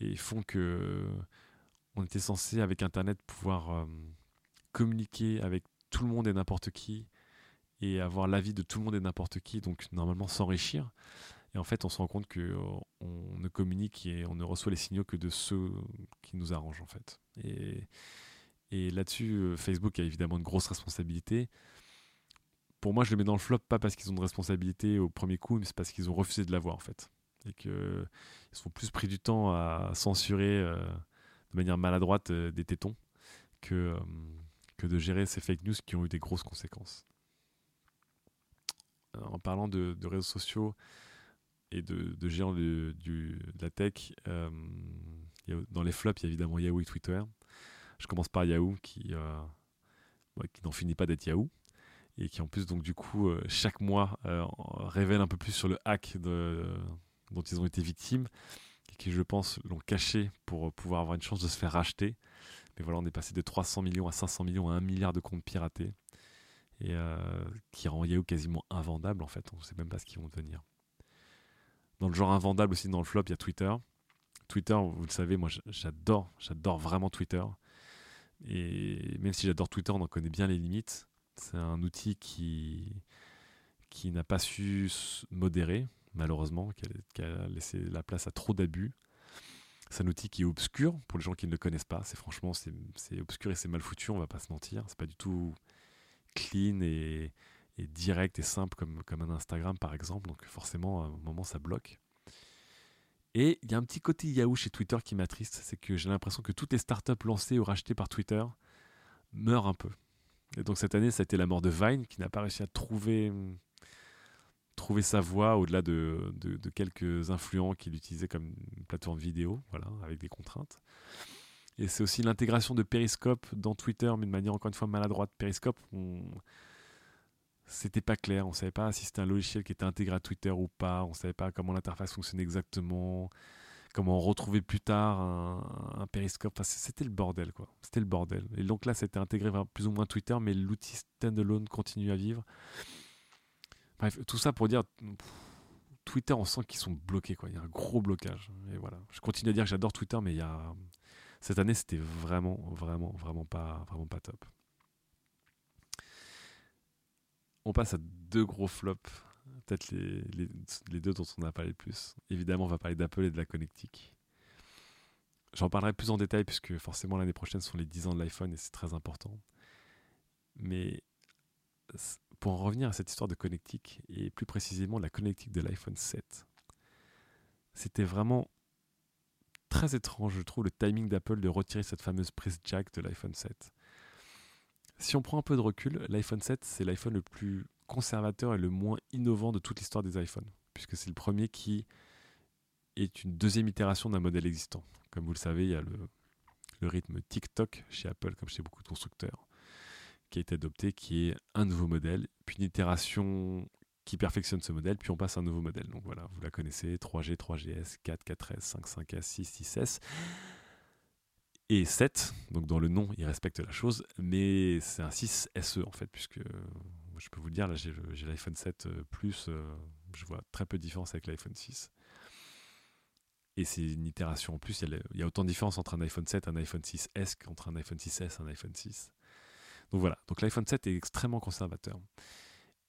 et font que on était censé, avec Internet, pouvoir euh, communiquer avec tout le monde et n'importe qui et avoir l'avis de tout le monde et n'importe qui, donc normalement s'enrichir. Et en fait, on se rend compte que on ne communique et on ne reçoit les signaux que de ceux qui nous arrangent en fait. Et, là-dessus, euh, Facebook a évidemment une grosse responsabilité. Pour moi, je le mets dans le flop pas parce qu'ils ont de responsabilité au premier coup, mais c'est parce qu'ils ont refusé de l'avoir en fait. et qu'ils sont plus pris du temps à censurer euh, de manière maladroite euh, des tétons que, euh, que de gérer ces fake news qui ont eu des grosses conséquences. En parlant de, réseaux sociaux et de, de géants de, la tech, dans les flops, il y a évidemment Yahoo et Twitter. Je commence par Yahoo qui, qui n'en finit pas d'être Yahoo et qui en plus donc du coup chaque mois révèle un peu plus sur le hack dont ils ont été victimes et qui, je pense, l'ont caché pour euh, pouvoir avoir une chance de se faire racheter. Mais voilà, on est passé de 300 millions à 500 millions à 1 milliard de comptes piratés et euh, qui rend Yahoo quasiment invendable en fait. On ne sait même pas ce qu'ils vont devenir. Dans le genre invendable aussi, dans le flop, il y a Twitter. Twitter, vous le savez, moi j'adore, j'adore vraiment Twitter. Et même si j'adore Twitter, on en connaît bien les limites. C'est un outil qui, qui n'a pas su modérer malheureusement, qui a, laissé la place à trop d'abus. C'est un outil qui est obscur pour les gens qui ne le connaissent pas. C'est franchement, c'est obscur et c'est mal foutu, on va pas se mentir. C'est pas du tout clean et, direct et simple comme, comme un Instagram par exemple. Donc forcément, à un moment, ça bloque. Et il y a un petit côté Yahoo chez Twitter qui m'attriste, c'est que j'ai l'impression que toutes les startups lancées ou rachetées par Twitter meurent un peu. Et donc cette année, ça a été la mort de Vine, qui n'a pas réussi à trouver trouver sa voie au-delà de, quelques influents qui l'utilisaient comme plateforme vidéo, voilà, avec des contraintes. Et c'est aussi l'intégration de Periscope dans Twitter, mais de manière encore une fois maladroite. Periscope, on... c'était pas clair, on savait pas si c'était un logiciel qui était intégré à Twitter ou pas, on savait pas comment l'interface fonctionnait exactement, comment on retrouvait plus tard un, Periscope. C'était le bordel, quoi. C'était le bordel. Et donc là, c'était intégré plus ou moins Twitter, mais l'outil standalone continue à vivre. Bref, tout ça pour dire, Twitter, on sent qu'ils sont bloqués, quoi. Il y a un gros blocage. Et voilà. Je continue à dire que j'adore Twitter, mais il y a... cette année, c'était vraiment, vraiment, vraiment pas, vraiment pas top. On passe à deux gros flops, peut-être les, deux dont on a parlé le plus. Évidemment, on va parler d'Apple et de la connectique. J'en parlerai plus en détail puisque forcément l'année prochaine sont les 10 ans de l'iPhone et c'est très important. Mais pour en revenir à cette histoire de connectique, et plus précisément la connectique de l'iPhone 7, c'était vraiment très étrange, je trouve, le timing d'Apple de retirer cette fameuse prise jack de l'iPhone 7. Si on prend un peu de recul, l'iPhone 7, c'est l'iPhone le plus conservateur et le moins innovant de toute l'histoire des iPhones, puisque c'est le premier qui est une deuxième itération d'un modèle existant. Comme vous le savez, il y a le, le rythme TikTok chez Apple, comme chez beaucoup de constructeurs qui a été adopté, qui est un nouveau modèle, puis une itération qui perfectionne ce modèle, puis on passe à un nouveau modèle. Donc voilà, vous la connaissez, 3G, 3GS, 4, 4S, 5, 5S, 6, 6S et 7. Donc dans le nom, il respecte la chose, mais c'est un 6 SE en fait, puisque je peux vous le dire, là j'ai l'iPhone 7 euh, Plus, euh, je vois très peu de différence avec l'iPhone 6. Et c'est une itération en plus, il y, a, autant de différence entre un iPhone 7 et un iPhone 6S qu'entre un iPhone 6S et un iPhone 6. Donc voilà, donc l'iPhone 7 est extrêmement conservateur.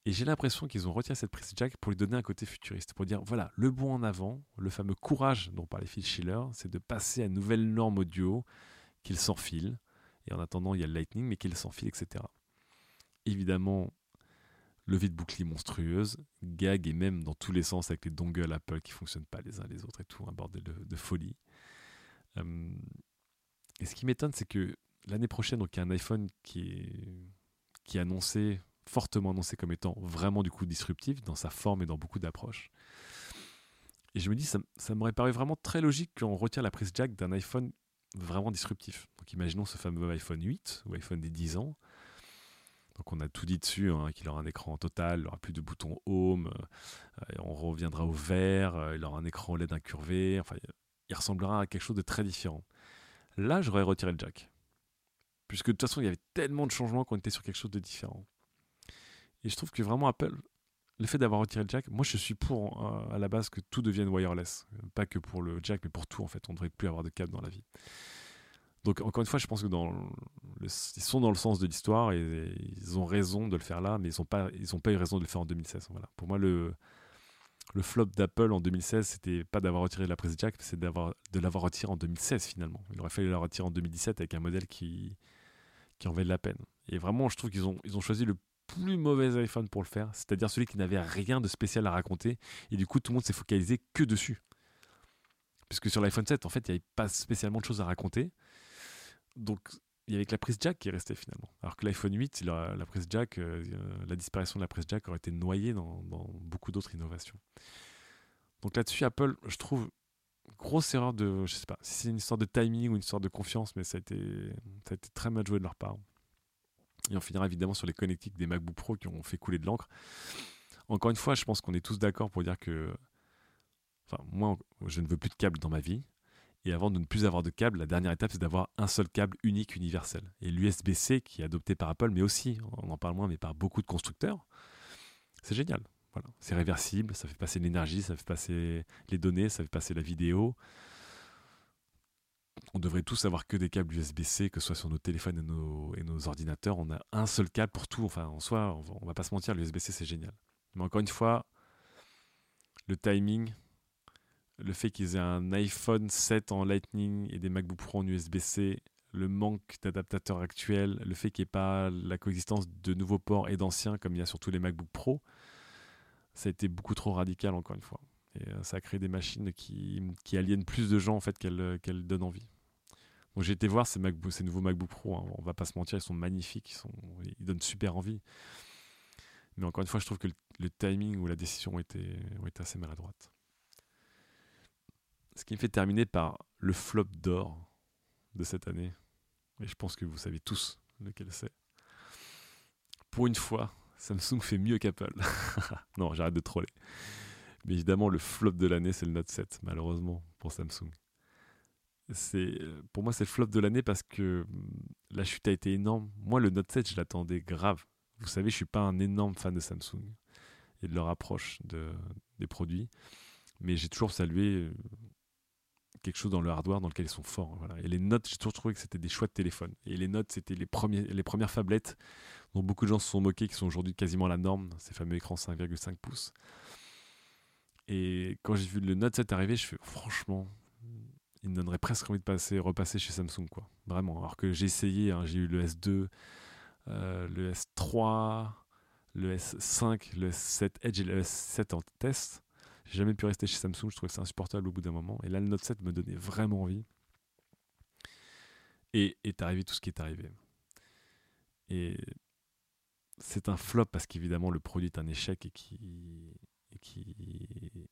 Et j'ai l'impression qu'ils ont retiré cette prise jack pour lui donner un côté futuriste, pour dire voilà, le bon en avant, le fameux courage dont parlait Phil Schiller, c'est de passer à une nouvelle norme audio qu'il s'enfile. Et en attendant, il y a le Lightning, mais qu'il s'enfile, etc. Évidemment, levée de bouclier monstrueuse, gag et même dans tous les sens avec les dongles Apple qui fonctionnent pas les uns les autres et tout, un bordel de, folie. Euh, et ce qui m'étonne, c'est que l'année prochaine, donc il y a un iPhone qui est, qui est annoncé, fortement annoncé comme étant vraiment du coup disruptif dans sa forme et dans beaucoup d'approches. Et je me dis, ça, ça m'aurait paru vraiment très logique qu'on retire la prise jack d'un iPhone vraiment disruptif. Donc imaginons ce fameux iPhone 8 ou iPhone des 10 ans. Donc on a tout dit dessus, hein, qu'il aura un écran total, il aura plus de boutons home, euh, on reviendra au vert, euh, il aura un écran LED incurvé, enfin il ressemblera à quelque chose de très différent. Là, j'aurais retiré le jack. Puisque de toute façon, il y avait tellement de changements qu'on était sur quelque chose de différent. Et je trouve que vraiment Apple, le fait d'avoir retiré le jack, moi je suis pour euh, à la base que tout devienne wireless. Pas que pour le jack, mais pour tout en fait. On ne devrait plus avoir de câble dans la vie. Donc encore une fois, je pense que ils sont dans le sens de l'histoire et, ils ont raison de le faire là, mais ils n'ont pas, ils ont pas eu raison de le faire en 2016. Voilà. Pour moi, le, le flop d'Apple en 2016, c'était pas d'avoir retiré la prise jack, c'est de l'avoir retiré en 2016 finalement. Il aurait fallu la retirer en 2017 avec un modèle qui qui en valait la peine. Et vraiment, je trouve qu'ils ont ils choisi le plus mauvais iPhone pour le faire, c'est-à-dire celui qui n'avait rien de spécial à raconter et du coup tout le monde s'est focalisé que dessus. puisque sur l'iPhone 7, en fait, il n'y avait pas spécialement de choses à raconter. Donc, il y avait que la prise jack qui est restée finalement. Alors que l'iPhone 8, la, prise jack, euh, la disparition de la prise jack aurait été noyée dans, beaucoup d'autres innovations. Donc là-dessus, Apple, je trouve, grosse erreur de, je sais pas, si c'est une histoire de timing ou une histoire de confiance, mais ça a été, ça a été très mal joué de leur part. Et on finira évidemment sur les connectiques des MacBook Pro qui ont fait couler de l'encre. Encore une fois, je pense qu'on est tous d'accord pour dire que, enfin, moi, je ne veux plus de câble dans ma vie. Et avant de ne plus avoir de câble, la dernière étape, c'est d'avoir un seul câble unique universel. Et l'USB-C, qui est adopté par Apple, mais aussi, on en parle moins, mais par beaucoup de constructeurs, c'est génial. C'est réversible, ça fait passer l'énergie, ça fait passer les données, ça fait passer la vidéo. On devrait tous avoir que des câbles USB-C, que ce soit sur nos téléphones et nos, ordinateurs. On a un seul câble pour tout. Enfin, en soi, on va pas se mentir, l'USB-C, c'est génial. Mais encore une fois, le timing, le fait qu'ils aient un iPhone 7 en Lightning et des MacBook Pro en USB-C, le manque d'adaptateurs actuels, le fait qu'il n'y ait pas la coexistence de nouveaux ports et d'anciens comme il y a sur tous les MacBook Pro, ça a été beaucoup trop radical encore une fois. Et euh, ça a créé des machines qui, qui aliènent plus de gens en fait qu'elles donnent envie. Donc j'ai été voir ces, MacBook, ces nouveaux MacBook Pro, hein. on va pas se mentir, ils sont magnifiques, ils, sont, ils donnent super envie. Mais encore une fois, je trouve que le, timing ou la décision ont été assez maladroite. Ce qui me fait terminer par le flop d'or de cette année. Et je pense que vous savez tous lequel c'est. Pour une fois, Samsung fait mieux qu'Apple. non, j'arrête de troller. Mais évidemment, le flop de l'année, c'est le Note 7, malheureusement, pour Samsung. C'est, pour moi, c'est le flop de l'année parce que hum, la chute a été énorme. Moi, le Note 7, je l'attendais grave. Vous savez, je suis pas un énorme fan de Samsung et de leur approche de, des produits, mais j'ai toujours salué euh, quelque chose dans le hardware dans lequel ils sont forts. Et les notes, j'ai toujours trouvé que c'était des choix de téléphone. Et les notes, c'était les, les premières phablettes dont beaucoup de gens se sont moqués, qui sont aujourd'hui quasiment la norme, ces fameux écrans 5,5 pouces. Et quand j'ai vu le Note 7 arriver, je fais franchement, il me donnerait presque envie de passer, repasser chez Samsung, quoi. Vraiment. Alors que j'ai essayé, hein, j'ai eu le S2, euh, le S3, le S5, le S7 Edge et le S7 en test. J'ai jamais pu rester chez Samsung, je trouvais que c'est insupportable au bout d'un moment. Et là, le Note 7 me donnait vraiment envie. Et est arrivé tout ce qui est arrivé. Et c'est un flop parce qu'évidemment, le produit est un échec et qui qui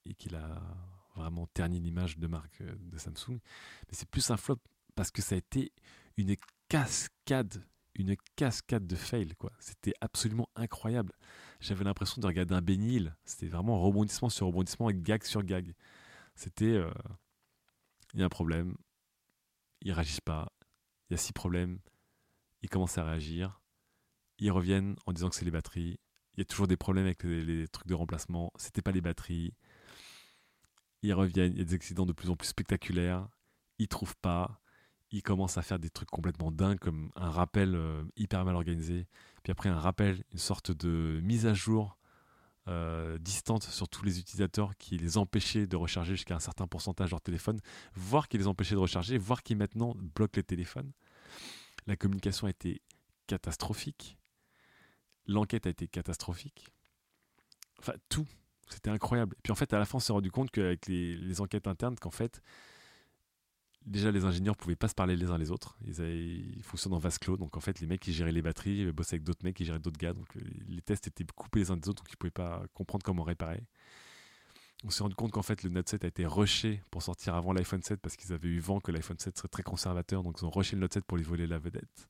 et qu'il a vraiment terni l'image de marque de Samsung. Mais c'est plus un flop parce que ça a été une cascade une cascade de fails. quoi. C'était absolument incroyable. J'avais l'impression de regarder un bénil. C'était vraiment rebondissement sur rebondissement et gag sur gag. C'était. Euh, il y a un problème. Ils réagissent pas. Il y a six problèmes. Ils commencent à réagir. Ils reviennent en disant que c'est les batteries. Il y a toujours des problèmes avec les, trucs de remplacement. C'était pas les batteries. Ils reviennent. Il y a des accidents de plus en plus spectaculaires. Ils trouvent pas il commence à faire des trucs complètement dingues, comme un rappel euh, hyper mal organisé, puis après un rappel, une sorte de mise à jour euh, distante sur tous les utilisateurs qui les empêchait de recharger jusqu'à un certain pourcentage leur téléphone, voire qui les empêchait de recharger, voire qui maintenant bloquent les téléphones. La communication a été catastrophique. L'enquête a été catastrophique. Enfin, tout. C'était incroyable. Et puis en fait, à la fin, on s'est rendu compte qu'avec les, les enquêtes internes, qu'en fait, déjà les ingénieurs pouvaient pas se parler les uns les autres. Ils, avaient, fonctionnaient en vase clos, donc en fait les mecs qui géraient les batteries euh, bossaient avec d'autres mecs qui géraient d'autres gars, donc euh, les tests étaient coupés les uns des autres, donc ils pouvaient pas comprendre comment réparer. On s'est rendu compte qu'en fait le Note 7 a été rushé pour sortir avant l'iPhone 7 parce qu'ils avaient eu vent que l'iPhone 7 serait très conservateur, donc ils ont rushé le Note 7 pour lui voler la vedette.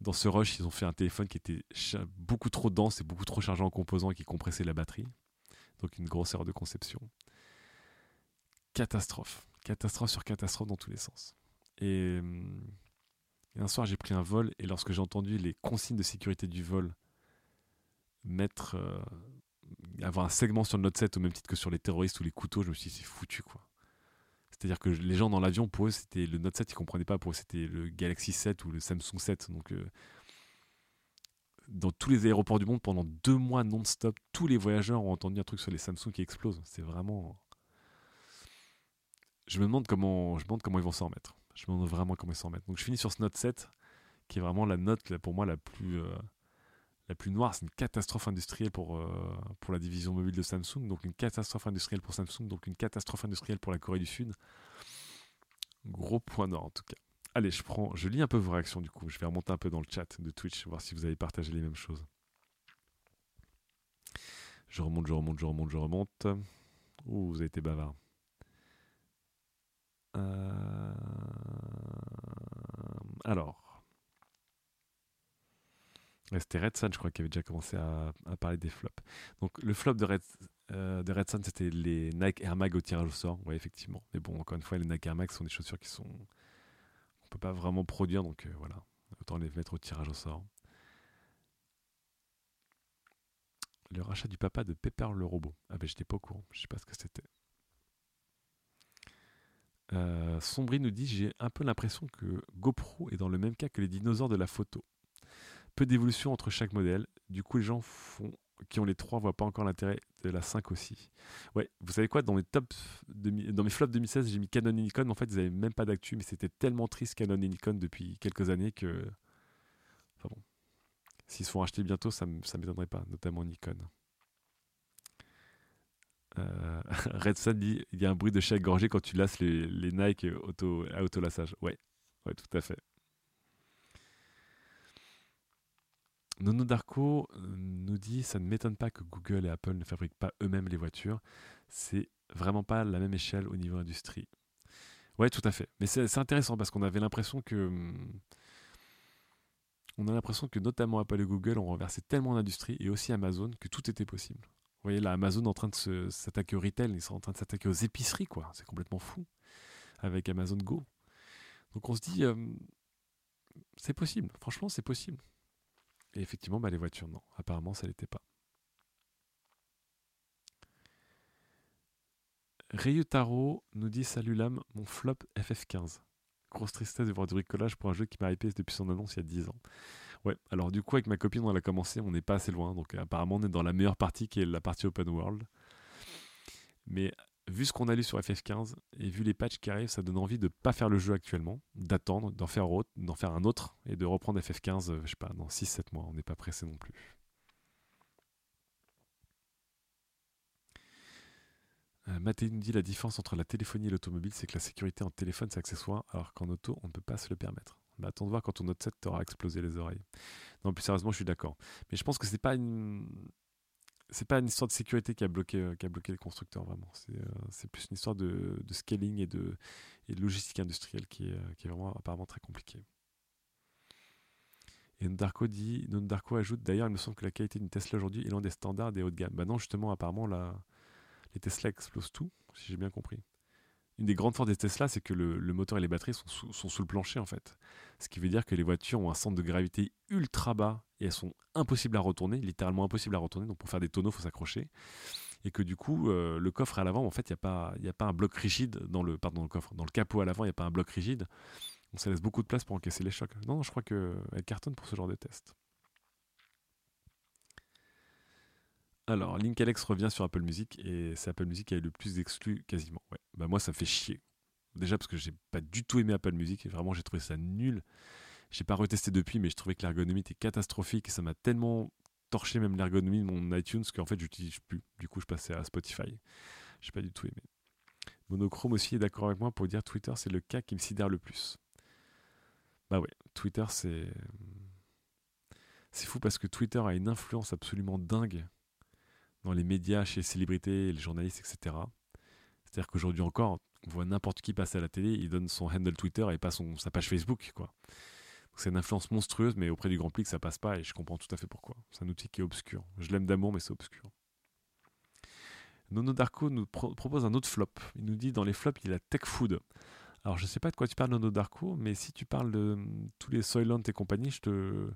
Dans ce rush, ils ont fait un téléphone qui était beaucoup trop dense et beaucoup trop chargé en composants et qui compressait la batterie. Donc une grosse erreur de conception. Catastrophe catastrophe sur catastrophe dans tous les sens. Et, un soir, j'ai pris un vol et lorsque j'ai entendu les consignes de sécurité du vol mettre euh, avoir un segment sur le Note 7 au même titre que sur les terroristes ou les couteaux, je me suis dit c'est foutu quoi. C'est-à-dire que les gens dans l'avion, pour eux, c'était le Note 7, ils comprenaient pas, pour eux, c'était le Galaxy 7 ou le Samsung 7. Donc, euh, dans tous les aéroports du monde, pendant deux mois non-stop, tous les voyageurs ont entendu un truc sur les Samsung qui explosent. C'est vraiment je me demande comment, ils vont s'en remettre. Je me demande vraiment comment ils s'en remettent. Donc je finis sur ce Note 7, qui est vraiment la note pour moi la plus, euh, la plus noire, c'est une catastrophe industrielle pour, euh, pour la division mobile de Samsung, donc une catastrophe industrielle pour Samsung, donc une catastrophe industrielle pour la Corée du Sud. Gros point noir en tout cas. Allez, je prends, je lis un peu vos réactions du coup. Je vais remonter un peu dans le chat de Twitch, voir si vous avez partagé les mêmes choses. Je remonte, je remonte, je remonte, je remonte. Ouh, vous avez été bavard. Euh, alors. C'était Red Sun, je crois, qui avait déjà commencé à, parler des flops. Donc, le flop de Red, euh, de Red Sun, c'était les Nike Air Mag au tirage au sort. Oui, effectivement. Mais bon, encore une fois, les Nike Air Mag sont des chaussures qui sont. On peut pas vraiment produire, donc euh, voilà. Autant les mettre au tirage au sort. Le rachat du papa de Pepper le robot. Ah ben j'étais pas au courant, je sais pas ce que c'était. Euh, Sombri nous dit J'ai un peu l'impression que GoPro est dans le même cas que les dinosaures de la photo. Peu d'évolution entre chaque modèle. Du coup, les gens qui ont les trois voient pas encore l'intérêt de la 5 aussi. Ouais, vous savez quoi Dans mes, top dans mes flops 2016, j'ai mis Canon et Nikon. En fait, ils n'avaient même pas d'actu, mais c'était tellement triste Canon et Nikon depuis quelques années que. Enfin bon. S'ils se font racheter bientôt, ça ne m'étonnerait pas, notamment Nikon. Euh, Red Sun dit il y a un bruit de chat gorgé quand tu lasses les, Nike auto, à autolassage. Ouais, tout à fait. Nono Darko euh, nous dit ça ne m'étonne pas que Google et Apple ne fabriquent pas eux-mêmes les voitures. C'est vraiment pas la même échelle au niveau industrie. Ouais, tout à fait. Mais c'est intéressant parce qu'on avait l'impression que. Hmm, on a l'impression que notamment Apple et Google ont renversé tellement d'industrie et aussi Amazon que tout était possible. Vous voyez, là, Amazon est en train de s'attaquer au retail, ils sont en train de s'attaquer aux épiceries, quoi. C'est complètement fou. Avec Amazon Go. Donc on se dit, c'est possible. Franchement, c'est possible. Et effectivement, bah, les voitures, non. Apparemment, ça l'était pas. Ryutaro nous dit Salut l'âme, mon flop FF15. Grosse tristesse de voir du bricolage pour un jeu qui m'a hypé depuis son annonce il y a 10 ans. Ouais, alors du coup, avec ma copine, on a commencé, on n'est pas assez loin. Donc apparemment, on est dans la meilleure partie qui est la partie open world. Mais vu ce qu'on a lu sur FF15 et vu les patchs qui arrivent, ça donne envie de ne pas faire le jeu actuellement, d'attendre, d'en faire, d'en faire un autre et de reprendre FF15, euh, je sais pas, dans 6-7 mois. On n'est pas pressé non plus. Euh, nous dit la différence entre la téléphonie et l'automobile, c'est que la sécurité en téléphone c'est accessoire, alors qu'en auto on ne peut pas se le permettre. Attends de voir quand ton Note 7 t'aura explosé les oreilles. Non, plus sérieusement, je suis d'accord. Mais je pense que c'est pas une c'est pas une histoire de sécurité qui a bloqué, euh, qui a bloqué le constructeur, vraiment. C'est euh, plus une histoire de, scaling et de, logistique industrielle qui est, euh, qui est vraiment apparemment très compliquée. Et Ndarko dit, ajoute d'ailleurs, il me semble que la qualité d'une Tesla aujourd'hui est loin des standards des hauts de gamme. Bah non, justement, apparemment, la, les Tesla explosent tout, si j'ai bien compris une des grandes forces des Tesla, c'est que le, moteur et les batteries sont sous, le plancher en fait. Ce qui veut dire que les voitures ont un centre de gravité ultra bas et elles sont impossibles à retourner, littéralement impossibles à retourner. Donc pour faire des tonneaux, il faut s'accrocher. Et que du coup, euh, le coffre à l'avant, en fait, il n'y a, pas, a pas un bloc rigide dans le, pardon, le coffre. Dans le capot à l'avant, il n'y a pas un bloc rigide. Donc ça laisse beaucoup de place pour encaisser les chocs. Non, je crois qu'elle cartonne pour ce genre de test. Alors, Link Alex revient sur Apple Music et c'est Apple Music qui a eu le plus d'exclus quasiment. Ouais. Bah moi, ça fait chier. Déjà parce que j'ai pas du tout aimé Apple Music vraiment j'ai trouvé ça nul. J'ai pas retesté depuis, mais je trouvais que l'ergonomie était catastrophique et ça m'a tellement torché même l'ergonomie de mon iTunes qu'en fait j'utilise plus. Du coup, je passais à Spotify. J'ai pas du tout aimé. Monochrome aussi est d'accord avec moi pour dire Twitter, c'est le cas qui me sidère le plus. Bah ouais, Twitter c'est. C'est fou parce que Twitter a une influence absolument dingue dans les médias, chez les célébrités, les journalistes, etc. C'est-à-dire qu'aujourd'hui encore, on voit n'importe qui passer à la télé, il donne son handle Twitter et pas son, sa page Facebook. quoi. C'est une influence monstrueuse, mais auprès du grand public, ça passe pas et je comprends tout à fait pourquoi. C'est un outil qui est obscur. Je l'aime d'amour, mais c'est obscur. Nono Darko nous propose un autre flop. Il nous dit dans les flops, il a Tech Food. Alors je sais pas de quoi tu parles, Nono Darko, mais si tu parles de tous les Soylent et compagnie, je te,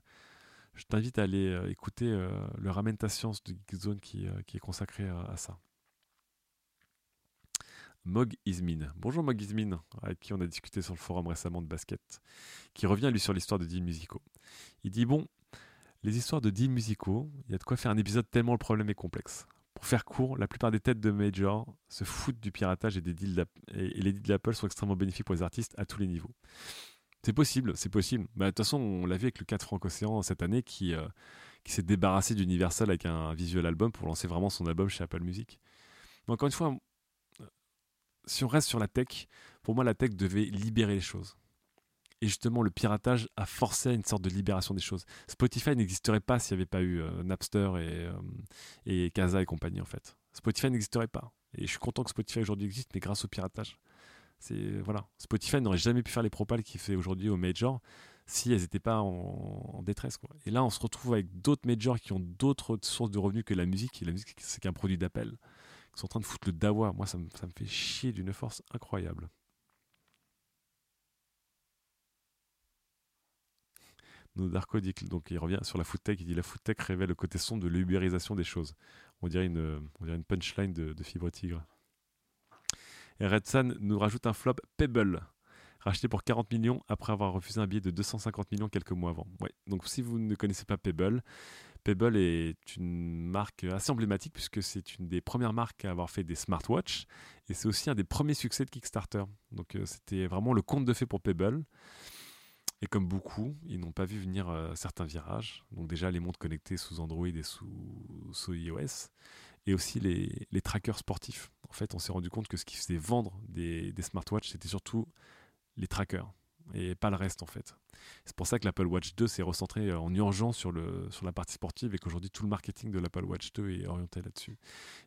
je t'invite à aller euh, écouter euh, le Ramen ta science de Geekzone qui, euh, qui est consacré à, ça. Mog Ismin. Bonjour Mog Ismin, avec qui on a discuté sur le forum récemment de basket, qui revient lui sur l'histoire de deals musicaux. Il dit Bon, les histoires de deals musicaux, il y a de quoi faire un épisode tellement le problème est complexe. Pour faire court, la plupart des têtes de major se foutent du piratage et, des deals et les deals d'Apple sont extrêmement bénéfiques pour les artistes à tous les niveaux. C'est possible, c'est possible. Bah, de toute façon, on l'a vu avec le 4 Franco-Océan cette année qui, euh, qui s'est débarrassé d'Universal avec un visual album pour lancer vraiment son album chez Apple Music. Mais encore une fois, si on reste sur la tech, pour moi, la tech devait libérer les choses. Et justement, le piratage a forcé une sorte de libération des choses. Spotify n'existerait pas s'il n'y avait pas eu euh, Napster et, euh, et Casa et compagnie, en fait. Spotify n'existerait pas. Et je suis content que Spotify aujourd'hui existe, mais grâce au piratage. C'est voilà. Spotify n'aurait jamais pu faire les propals qu'il fait aujourd'hui au major si elles n'étaient pas en, détresse. Et là, on se retrouve avec d'autres majors qui ont d'autres sources de revenus que la musique. La musique, c'est qu'un produit d'appel. Ils sont en train de foutre le dawa. Moi, ça me, fait chier d'une force incroyable. Darko dit donc il revient sur la foodtech, il dit la foodtech révèle le côté sombre de l'ubérisation des choses. On dirait une, punchline de, de Fibre Tigre. Et Red Sun nous rajoute un flop Pebble, racheté pour 40 millions après avoir refusé un billet de 250 millions quelques mois avant. Donc si vous ne connaissez pas Pebble, Pebble est une marque assez emblématique puisque c'est une des premières marques à avoir fait des smartwatches et c'est aussi un des premiers succès de Kickstarter. Donc euh, c'était vraiment le conte de fait pour Pebble. Et comme beaucoup, ils n'ont pas vu venir euh, certains virages. Donc déjà les montres connectées sous Android et sous iOS. Et aussi les, les, trackers sportifs. En fait, on s'est rendu compte que ce qui faisait vendre des, des smartwatches, c'était surtout les trackers et pas le reste en fait. C'est pour ça que l'Apple Watch 2 s'est recentré euh, en urgence sur, le, sur la partie sportive et qu'aujourd'hui tout le marketing de l'Apple Watch 2 est orienté là-dessus.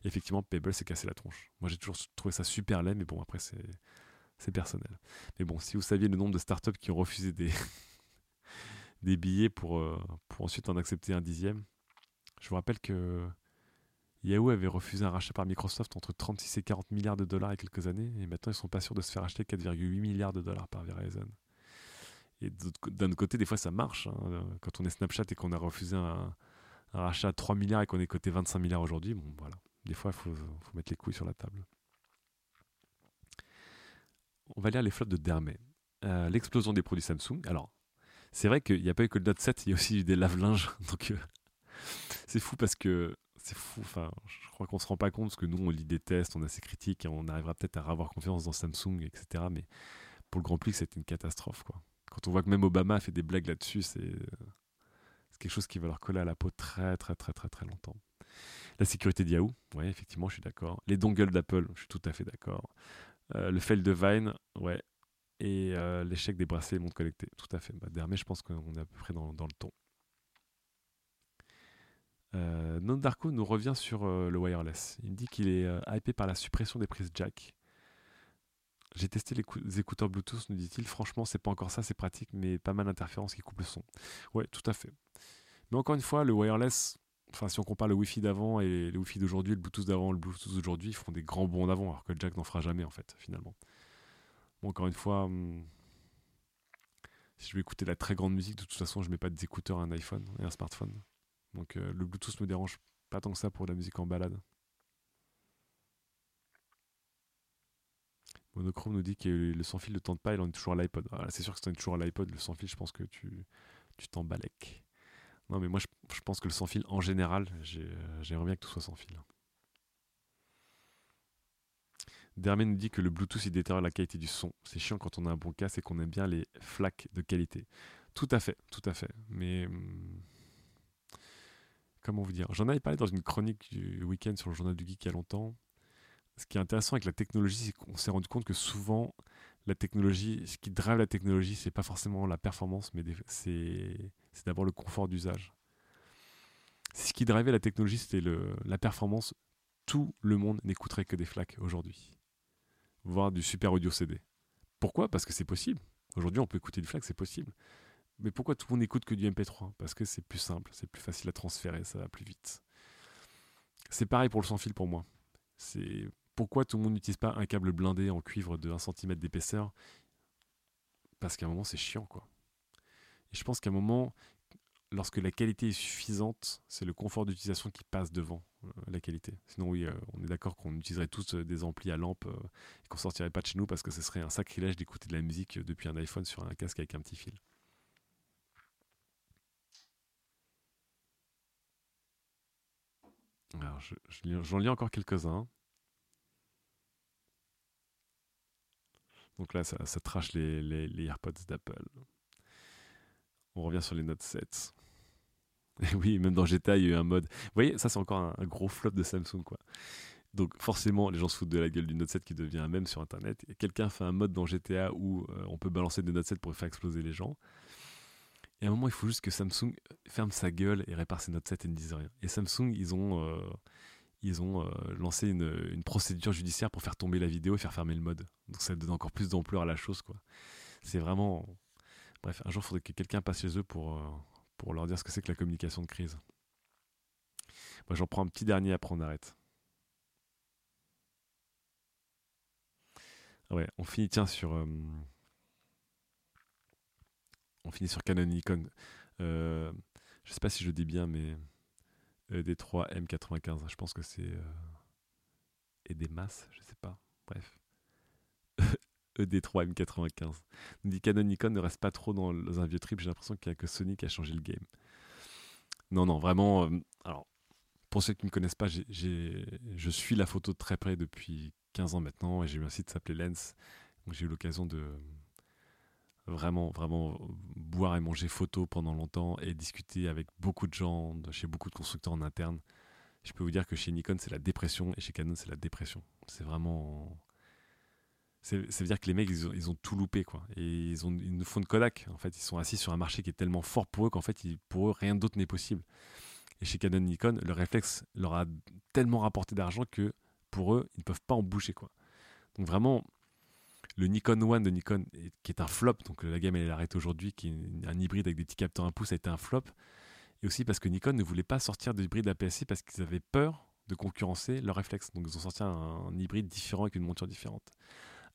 Effectivement, Pebble s'est cassé la tronche. Moi j'ai toujours trouvé ça super laid, mais bon après c'est personnel. Mais bon, si vous saviez le nombre de startups qui ont refusé des, des billets pour, euh, pour ensuite en accepter un dixième, je vous rappelle que Yahoo avait refusé un rachat par Microsoft entre 36 et 40 milliards de dollars il y a quelques années, et maintenant ils sont pas sûrs de se faire acheter 4,8 milliards de dollars par Verizon. Et d'un autre côté, des fois ça marche. Hein. Quand on est Snapchat et qu'on a refusé un, rachat à 3 milliards et qu'on est coté 25 milliards aujourd'hui, bon voilà. Des fois, il faut, faut mettre les couilles sur la table on va lire les flottes de Dermé. Euh, l'explosion des produits Samsung. Alors, c'est vrai qu'il n'y a pas eu que le Note 7, il y a aussi eu des lave-linges. Donc, euh, c'est fou parce que c'est fou. Enfin, je crois qu'on se rend pas compte parce que nous, on lit des tests, on est assez critique et on arrivera peut-être à avoir confiance dans Samsung, etc. Mais pour le Grand Prix, c'était une catastrophe. Quoi. Quand on voit que même Obama a fait des blagues là-dessus, c'est quelque chose qui va leur coller à la peau très, très, très, très, très longtemps. La sécurité de Yahoo, oui, effectivement, je suis d'accord. Les dongles d'Apple, je suis tout à fait d'accord. Euh, le fail de Vine, ouais. Et euh, l'échec des bracelets et montres connectées, tout à fait. Bah, je pense qu'on est à peu près dans, le ton. Euh, non Darko nous revient sur le wireless. Il me dit qu'il est hypé par la suppression des prises jack. J'ai testé les, écouteurs Bluetooth, nous dit-il. Franchement, c'est pas encore ça, c'est pratique, mais pas mal d'interférences qui coupent le son. Ouais, tout à fait. Mais encore une fois, le wireless, enfin, si on compare le Wi-Fi d'avant et le Wi-Fi d'aujourd'hui, le Bluetooth d'avant, le Bluetooth d'aujourd'hui, ils font des grands bons d'avant, alors que le jack n'en fera jamais, en fait, finalement. Bon, encore une fois, hum, si je veux écouter la très grande musique, de toute façon, je mets pas d'écouteurs à un iPhone et un smartphone. Donc, euh, le Bluetooth me dérange pas tant que ça pour la musique en balade. Monochrome nous dit que le sans-fil ne tente pas, il en est toujours à l'iPod. Ah, c'est sûr que si tu toujours à l'iPod, le sans-fil, je pense que tu t'en non, mais moi, je, pense que le sans-fil, en général, j'aimerais bien que tout soit sans fil. Dermé nous dit que le Bluetooth il détériore la qualité du son. C'est chiant quand on a un bon casque et qu'on aime bien les flaques de qualité. Tout à fait, tout à fait. Mais hum, comment vous dire J'en avais parlé dans une chronique du week-end sur le journal du geek il y a longtemps. Ce qui est intéressant avec la technologie, c'est qu'on s'est rendu compte que souvent la technologie, ce qui drive la technologie, c'est pas forcément la performance, mais c'est d'abord le confort d'usage. Ce qui drivait la technologie, c'était la performance. Tout le monde n'écouterait que des flaques aujourd'hui, voire du super audio CD. Pourquoi? Parce que c'est possible. Aujourd'hui, on peut écouter du FLAC, c'est possible. Mais pourquoi tout le monde n'écoute que du MP3 Parce que c'est plus simple, c'est plus facile à transférer, ça va plus vite. C'est pareil pour le sans fil pour moi. C'est pourquoi tout le monde n'utilise pas un câble blindé en cuivre de 1 cm d'épaisseur? Parce qu'à un moment, c'est chiant, quoi. Et je pense qu'à un moment, lorsque la qualité est suffisante, c'est le confort d'utilisation qui passe devant euh, la qualité. Sinon, oui, euh, on est d'accord qu'on utiliserait tous euh, des amplis à lampe et qu'on sortirait pas de chez nous parce que ce serait un sacrilège d'écouter de la musique depuis un iPhone sur un casque avec un petit fil. Alors, j'en lis encore quelques-uns. Donc là, ça, trache les, AirPods d'Apple. On revient sur les Note 7. oui, même dans GTA, il y a eu un mode. Vous voyez, ça c'est encore un, gros flop de Samsung, quoi. Donc forcément, les gens se foutent de la gueule du Note 7 qui devient un mème sur Internet. Quelqu'un fait un mode dans GTA où euh, on peut balancer des Note 7 pour faire exploser les gens. Et à un moment, il faut juste que Samsung ferme sa gueule et répare ses Note 7 et ne dise rien. Et Samsung, ils ont, euh, ils ont euh, lancé une, une, procédure judiciaire pour faire tomber la vidéo et faire fermer le mode. Donc ça donne encore plus d'ampleur à la chose, quoi. C'est vraiment. Bref, un jour, il faudrait que quelqu'un passe chez eux pour, pour leur dire ce que c'est que la communication de crise. Moi, j'en prends un petit dernier, après on arrête. Ouais, on finit, tiens, sur. On finit sur Canon Nikon. Euh, je sais pas si je dis bien, mais ED3 M95, je pense que c'est. Euh, et des masses, je sais pas. Bref. ED3 M95. On dit Canon Nikon ne reste pas trop dans, un vieux trip, j'ai l'impression qu'il n'y a que Sony qui a changé le game. Non, non, vraiment. Euh, alors, pour ceux qui ne me connaissent pas, je suis la photo de très près depuis 15 ans maintenant et j'ai eu un site qui s'appelait Lens. Donc j'ai eu l'occasion de vraiment, vraiment boire et manger photo pendant longtemps et discuter avec beaucoup de gens, chez beaucoup de constructeurs en interne. Je peux vous dire que chez Nikon, c'est la dépression et chez Canon, c'est la dépression. C'est vraiment ça veut dire que les mecs, ils ont, tout loupé, quoi. Et ils, ont, ils nous font de Kodak. En fait, ils sont assis sur un marché qui est tellement fort pour eux qu'en fait, pour eux, rien d'autre n'est possible. Et chez Canon Nikon, le réflexe leur a tellement rapporté d'argent que pour eux, ils ne peuvent pas en bouger, quoi. Donc vraiment, le Nikon One de Nikon, qui est un flop, donc la gamme elle est arrêtée aujourd'hui, qui est un hybride avec des petits capteurs 1 pouce, a été un flop. Et aussi parce que Nikon ne voulait pas sortir de hybride APS-C parce qu'ils avaient peur de concurrencer leur réflexe. Donc ils ont sorti un hybride différent avec une monture différente.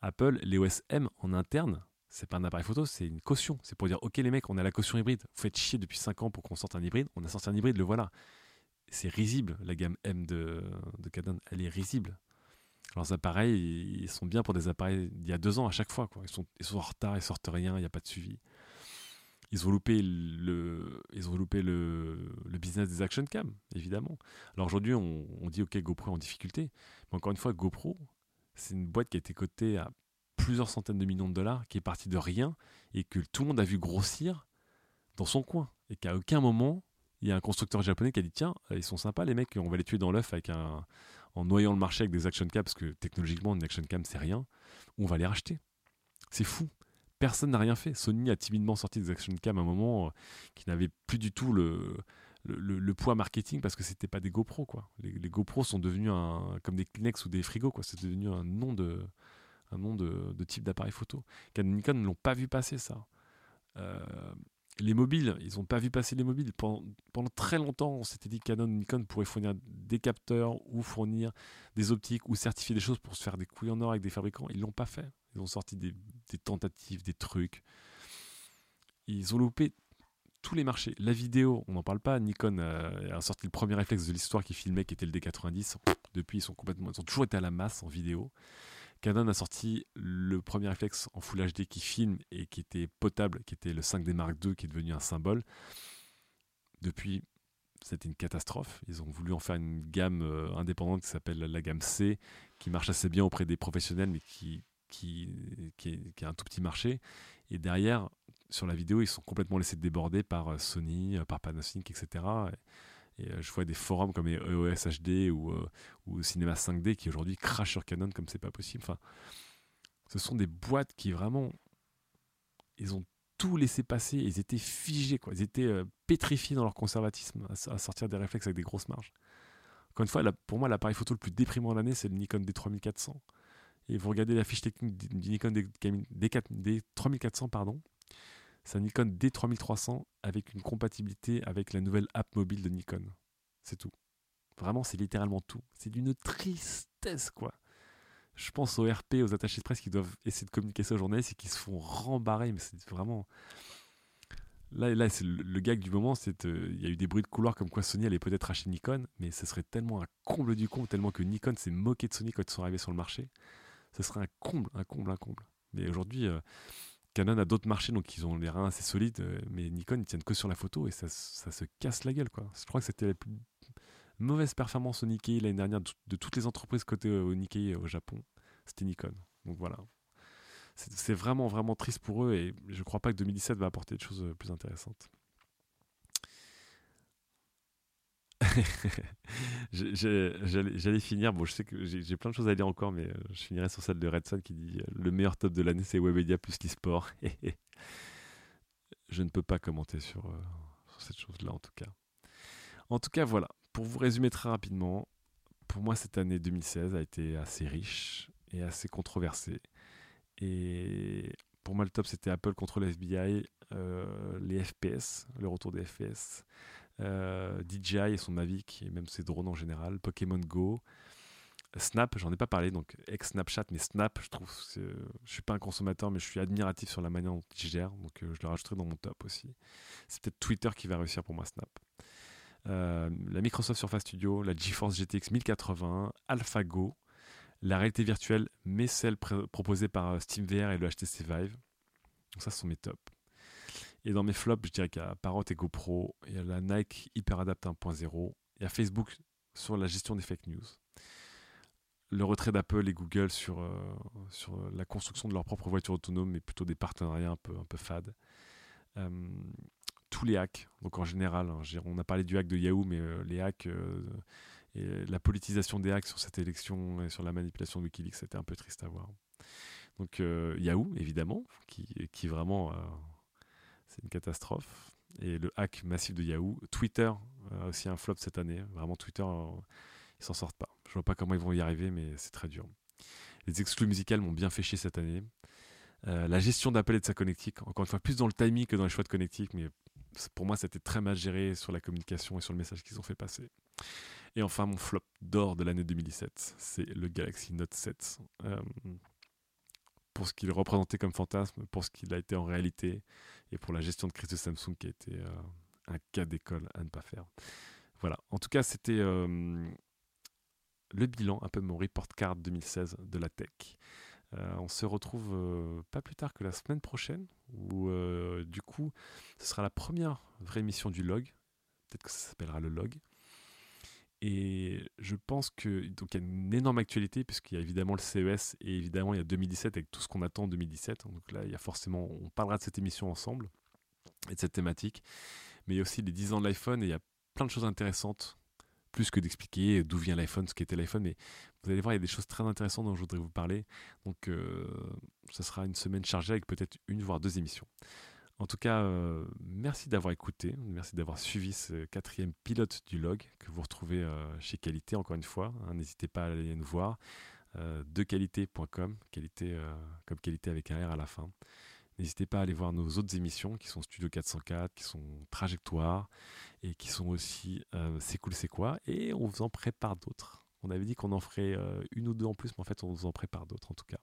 Apple, l'EOS M en interne, c'est pas un appareil photo, c'est une caution. C'est pour dire, ok les mecs, on a la caution hybride. Vous faites chier depuis 5 ans pour qu'on sorte un hybride. On a sorti un hybride, le voilà. C'est risible, la gamme M de, de Canon. Elle est risible. Leurs appareils, ils sont bien pour des appareils d'il y a deux ans à chaque fois. Quoi. Ils, sont, ils sont en retard, ils sortent rien, il n'y a pas de suivi. Ils ont loupé le, ils ont loupé le, le business des action cam, évidemment. Alors aujourd'hui, on, on, dit ok, GoPro est en difficulté. Mais encore une fois, GoPro, c'est une boîte qui a été cotée à plusieurs centaines de millions de dollars, qui est partie de rien et que tout le monde a vu grossir dans son coin. Et qu'à aucun moment, il y a un constructeur japonais qui a dit Tiens, ils sont sympas les mecs, on va les tuer dans l'œuf avec un, en noyant le marché avec des action cam, parce que technologiquement, une action cam, c'est rien. On va les racheter. C'est fou. Personne n'a rien fait. Sony a timidement sorti des action cam à un moment euh, qui n'avait plus du tout le, le, poids marketing parce que c'était pas des GoPro quoi. Les, GoPro sont devenus un, comme des Kleenex ou des frigos quoi. C'est devenu un nom de nom de, type d'appareil photo. Nikon ne l'ont pas vu passer ça. Euh, les mobiles, ils n'ont pas vu passer les mobiles. Pendant, très longtemps, on s'était dit que Canon Nikon pourrait fournir des capteurs ou fournir des optiques ou certifier des choses pour se faire des couilles en or avec des fabricants. Ils l'ont pas fait. Ils ont sorti des, tentatives, des trucs. Ils ont loupé tous les marchés. La vidéo, on n'en parle pas. Nikon a, sorti le premier réflexe de l'histoire qui filmait, qui était le D90. Depuis, ils sont complètement, ils ont toujours été à la masse en vidéo. Canon a sorti le premier réflexe en Full HD qui filme et qui était potable, qui était le 5D Mark II, qui est devenu un symbole. Depuis, c'était une catastrophe. Ils ont voulu en faire une gamme euh, indépendante qui s'appelle la gamme C, qui marche assez bien auprès des professionnels, mais qui, qui a un tout petit marché. Et derrière, sur la vidéo, ils sont complètement laissés déborder par euh, Sony, euh, par Panasonic, etc. Et, euh, je vois des forums comme EOS HD ou, ou Cinema 5D qui aujourd'hui crachent sur Canon comme c'est pas possible. Enfin, ce sont des boîtes qui vraiment, ils ont tout laissé passer, ils étaient figés, quoi. ils étaient pétrifiés dans leur conservatisme à, sortir des réflexes avec des grosses marges. Encore une fois, pour moi, l'appareil photo le plus déprimant de l'année, c'est le Nikon D3400. Et vous regardez la fiche technique du Nikon D3400, pardon, c'est un Nikon D3300 avec une compatibilité avec la nouvelle app mobile de Nikon. C'est tout. Vraiment, c'est littéralement tout. C'est d'une tristesse, quoi. Je pense aux RP, aux attachés de presse qui doivent essayer de communiquer ça aux journalistes et qui se font rembarrer, mais c'est vraiment. Là, là c'est le, gag du moment, c'est euh, il y a eu des bruits de couloir comme quoi Sony allait peut-être acheter Nikon, mais ce serait tellement un comble du comble, tellement que Nikon s'est moqué de Sony quand ils sont arrivés sur le marché. Ce serait un comble, un comble, un comble. Mais aujourd'hui, euh, Canon a d'autres marchés, donc ils ont les reins assez solides, euh, mais Nikon, ils tiennent que sur la photo et ça, se casse la gueule. Quoi. Je crois que c'était la plus mauvaise performance au Nikkei l'année dernière de, toutes les entreprises cotées au Nikkei au Japon. C'était Nikon. Donc voilà. C'est vraiment, vraiment triste pour eux et je ne crois pas que 2017 va apporter des choses euh, plus intéressantes. J'allais finir, bon je sais que j'ai plein de choses à dire encore, mais je finirai sur celle de Redson qui dit le meilleur top de l'année c'est Webedia plus l'e-sport. je ne peux pas commenter sur, sur cette chose-là en tout cas. En tout cas voilà, pour vous résumer très rapidement, pour moi cette année 2016 a été assez riche et assez controversée. Et pour moi, le top, c'était Apple contre le FBI, euh, les FPS, le retour des FPS, euh, DJI et son Mavic, et même ses drones en général, Pokémon Go, Snap, j'en ai pas parlé, donc ex-Snapchat, mais Snap, je trouve, je suis pas un consommateur, mais je suis admiratif sur la manière dont il gère, donc euh, je le rajouterai dans mon top aussi. C'est peut-être Twitter qui va réussir pour moi, Snap. la Microsoft Surface Studio, la GeForce GTX 1080, AlphaGo, la réalité virtuelle, mais celle proposée par euh, SteamVR et le HTC Vive. Donc ça, ce sont mes tops. Et dans mes flops, je dirais qu'il y a Parrot et GoPro, il y a la Nike HyperAdapt 1.0, il y a Facebook sur la gestion des fake news, le retrait d'Apple et Google sur, euh, sur la construction de leur propre voiture autonome, mais plutôt des partenariats un peu, un peu fades. Euh, tous les hacks, donc en général, hein, on a parlé du hack de Yahoo, mais les hacks la politisation des hacks sur cette élection et sur la manipulation de Wikileaks, c'était un peu triste à voir. Donc euh, Yahoo, évidemment, qui, vraiment, euh, c'est une catastrophe. Et le hack massif de Yahoo. Twitter a aussi un flop cette année. Vraiment, Twitter, euh, ils s'en sortent pas. Je vois pas comment ils vont y arriver, mais c'est très dur. Les exclus musicales m'ont bien fait chier cette année. la gestion d'Apple et de sa connectique, encore une fois, plus dans le timing que dans les choix de connectique, mais pour moi, c'était très mal géré sur la communication et sur le message qu'ils ont fait passer. Et enfin, mon flop d'or de l'année 2017, c'est le Galaxy Note 7. Euh, pour ce qu'il représentait comme fantasme, pour ce qu'il a été en réalité, et pour la gestion de crise de Samsung qui a été euh, un cas d'école à ne pas faire. Voilà, en tout cas, c'était euh, le bilan, un peu mon report card 2016 de la tech. on se retrouve pas plus tard que la semaine prochaine, où du coup, ce sera la première vraie émission du log. Peut-être que ça s'appellera le log. Et je pense que donc il y a une énorme actualité puisqu'il y a évidemment le CES et évidemment il y a 2017 avec tout ce qu'on attend en 2017. Donc là, il y a forcément, on parlera de cette émission ensemble et de cette thématique. Mais il y a aussi les 10 ans de l'iPhone et il y a plein de choses intéressantes, plus que d'expliquer d'où vient l'iPhone, ce qu'était l'iPhone. Mais vous allez voir, il y a des choses très intéressantes dont je voudrais vous parler. Donc euh, ce sera une semaine chargée avec peut-être une voire deux émissions. En tout cas, euh, merci d'avoir écouté, merci d'avoir suivi ce quatrième pilote du log que vous retrouvez euh, chez Qualité, encore une fois. Hein, n'hésitez pas à aller nous voir. Euh, dequalité.com, qualité, comme qualité avec un R à la fin. N'hésitez pas à aller voir nos autres émissions qui sont Studio 404, qui sont Trajectoire et qui sont aussi C'est cool, c'est quoi. Et on vous en prépare d'autres. On avait dit qu'on en ferait une ou deux en plus, mais en fait, on vous en prépare d'autres en tout cas.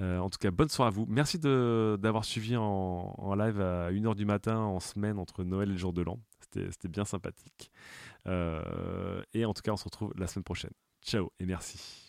Euh, en tout cas, bonne soirée à vous. Merci d'avoir suivi en, live à 1h du matin en semaine entre Noël et le jour de l'an. C'était bien sympathique. Euh, et en tout cas, on se retrouve la semaine prochaine. Ciao et merci.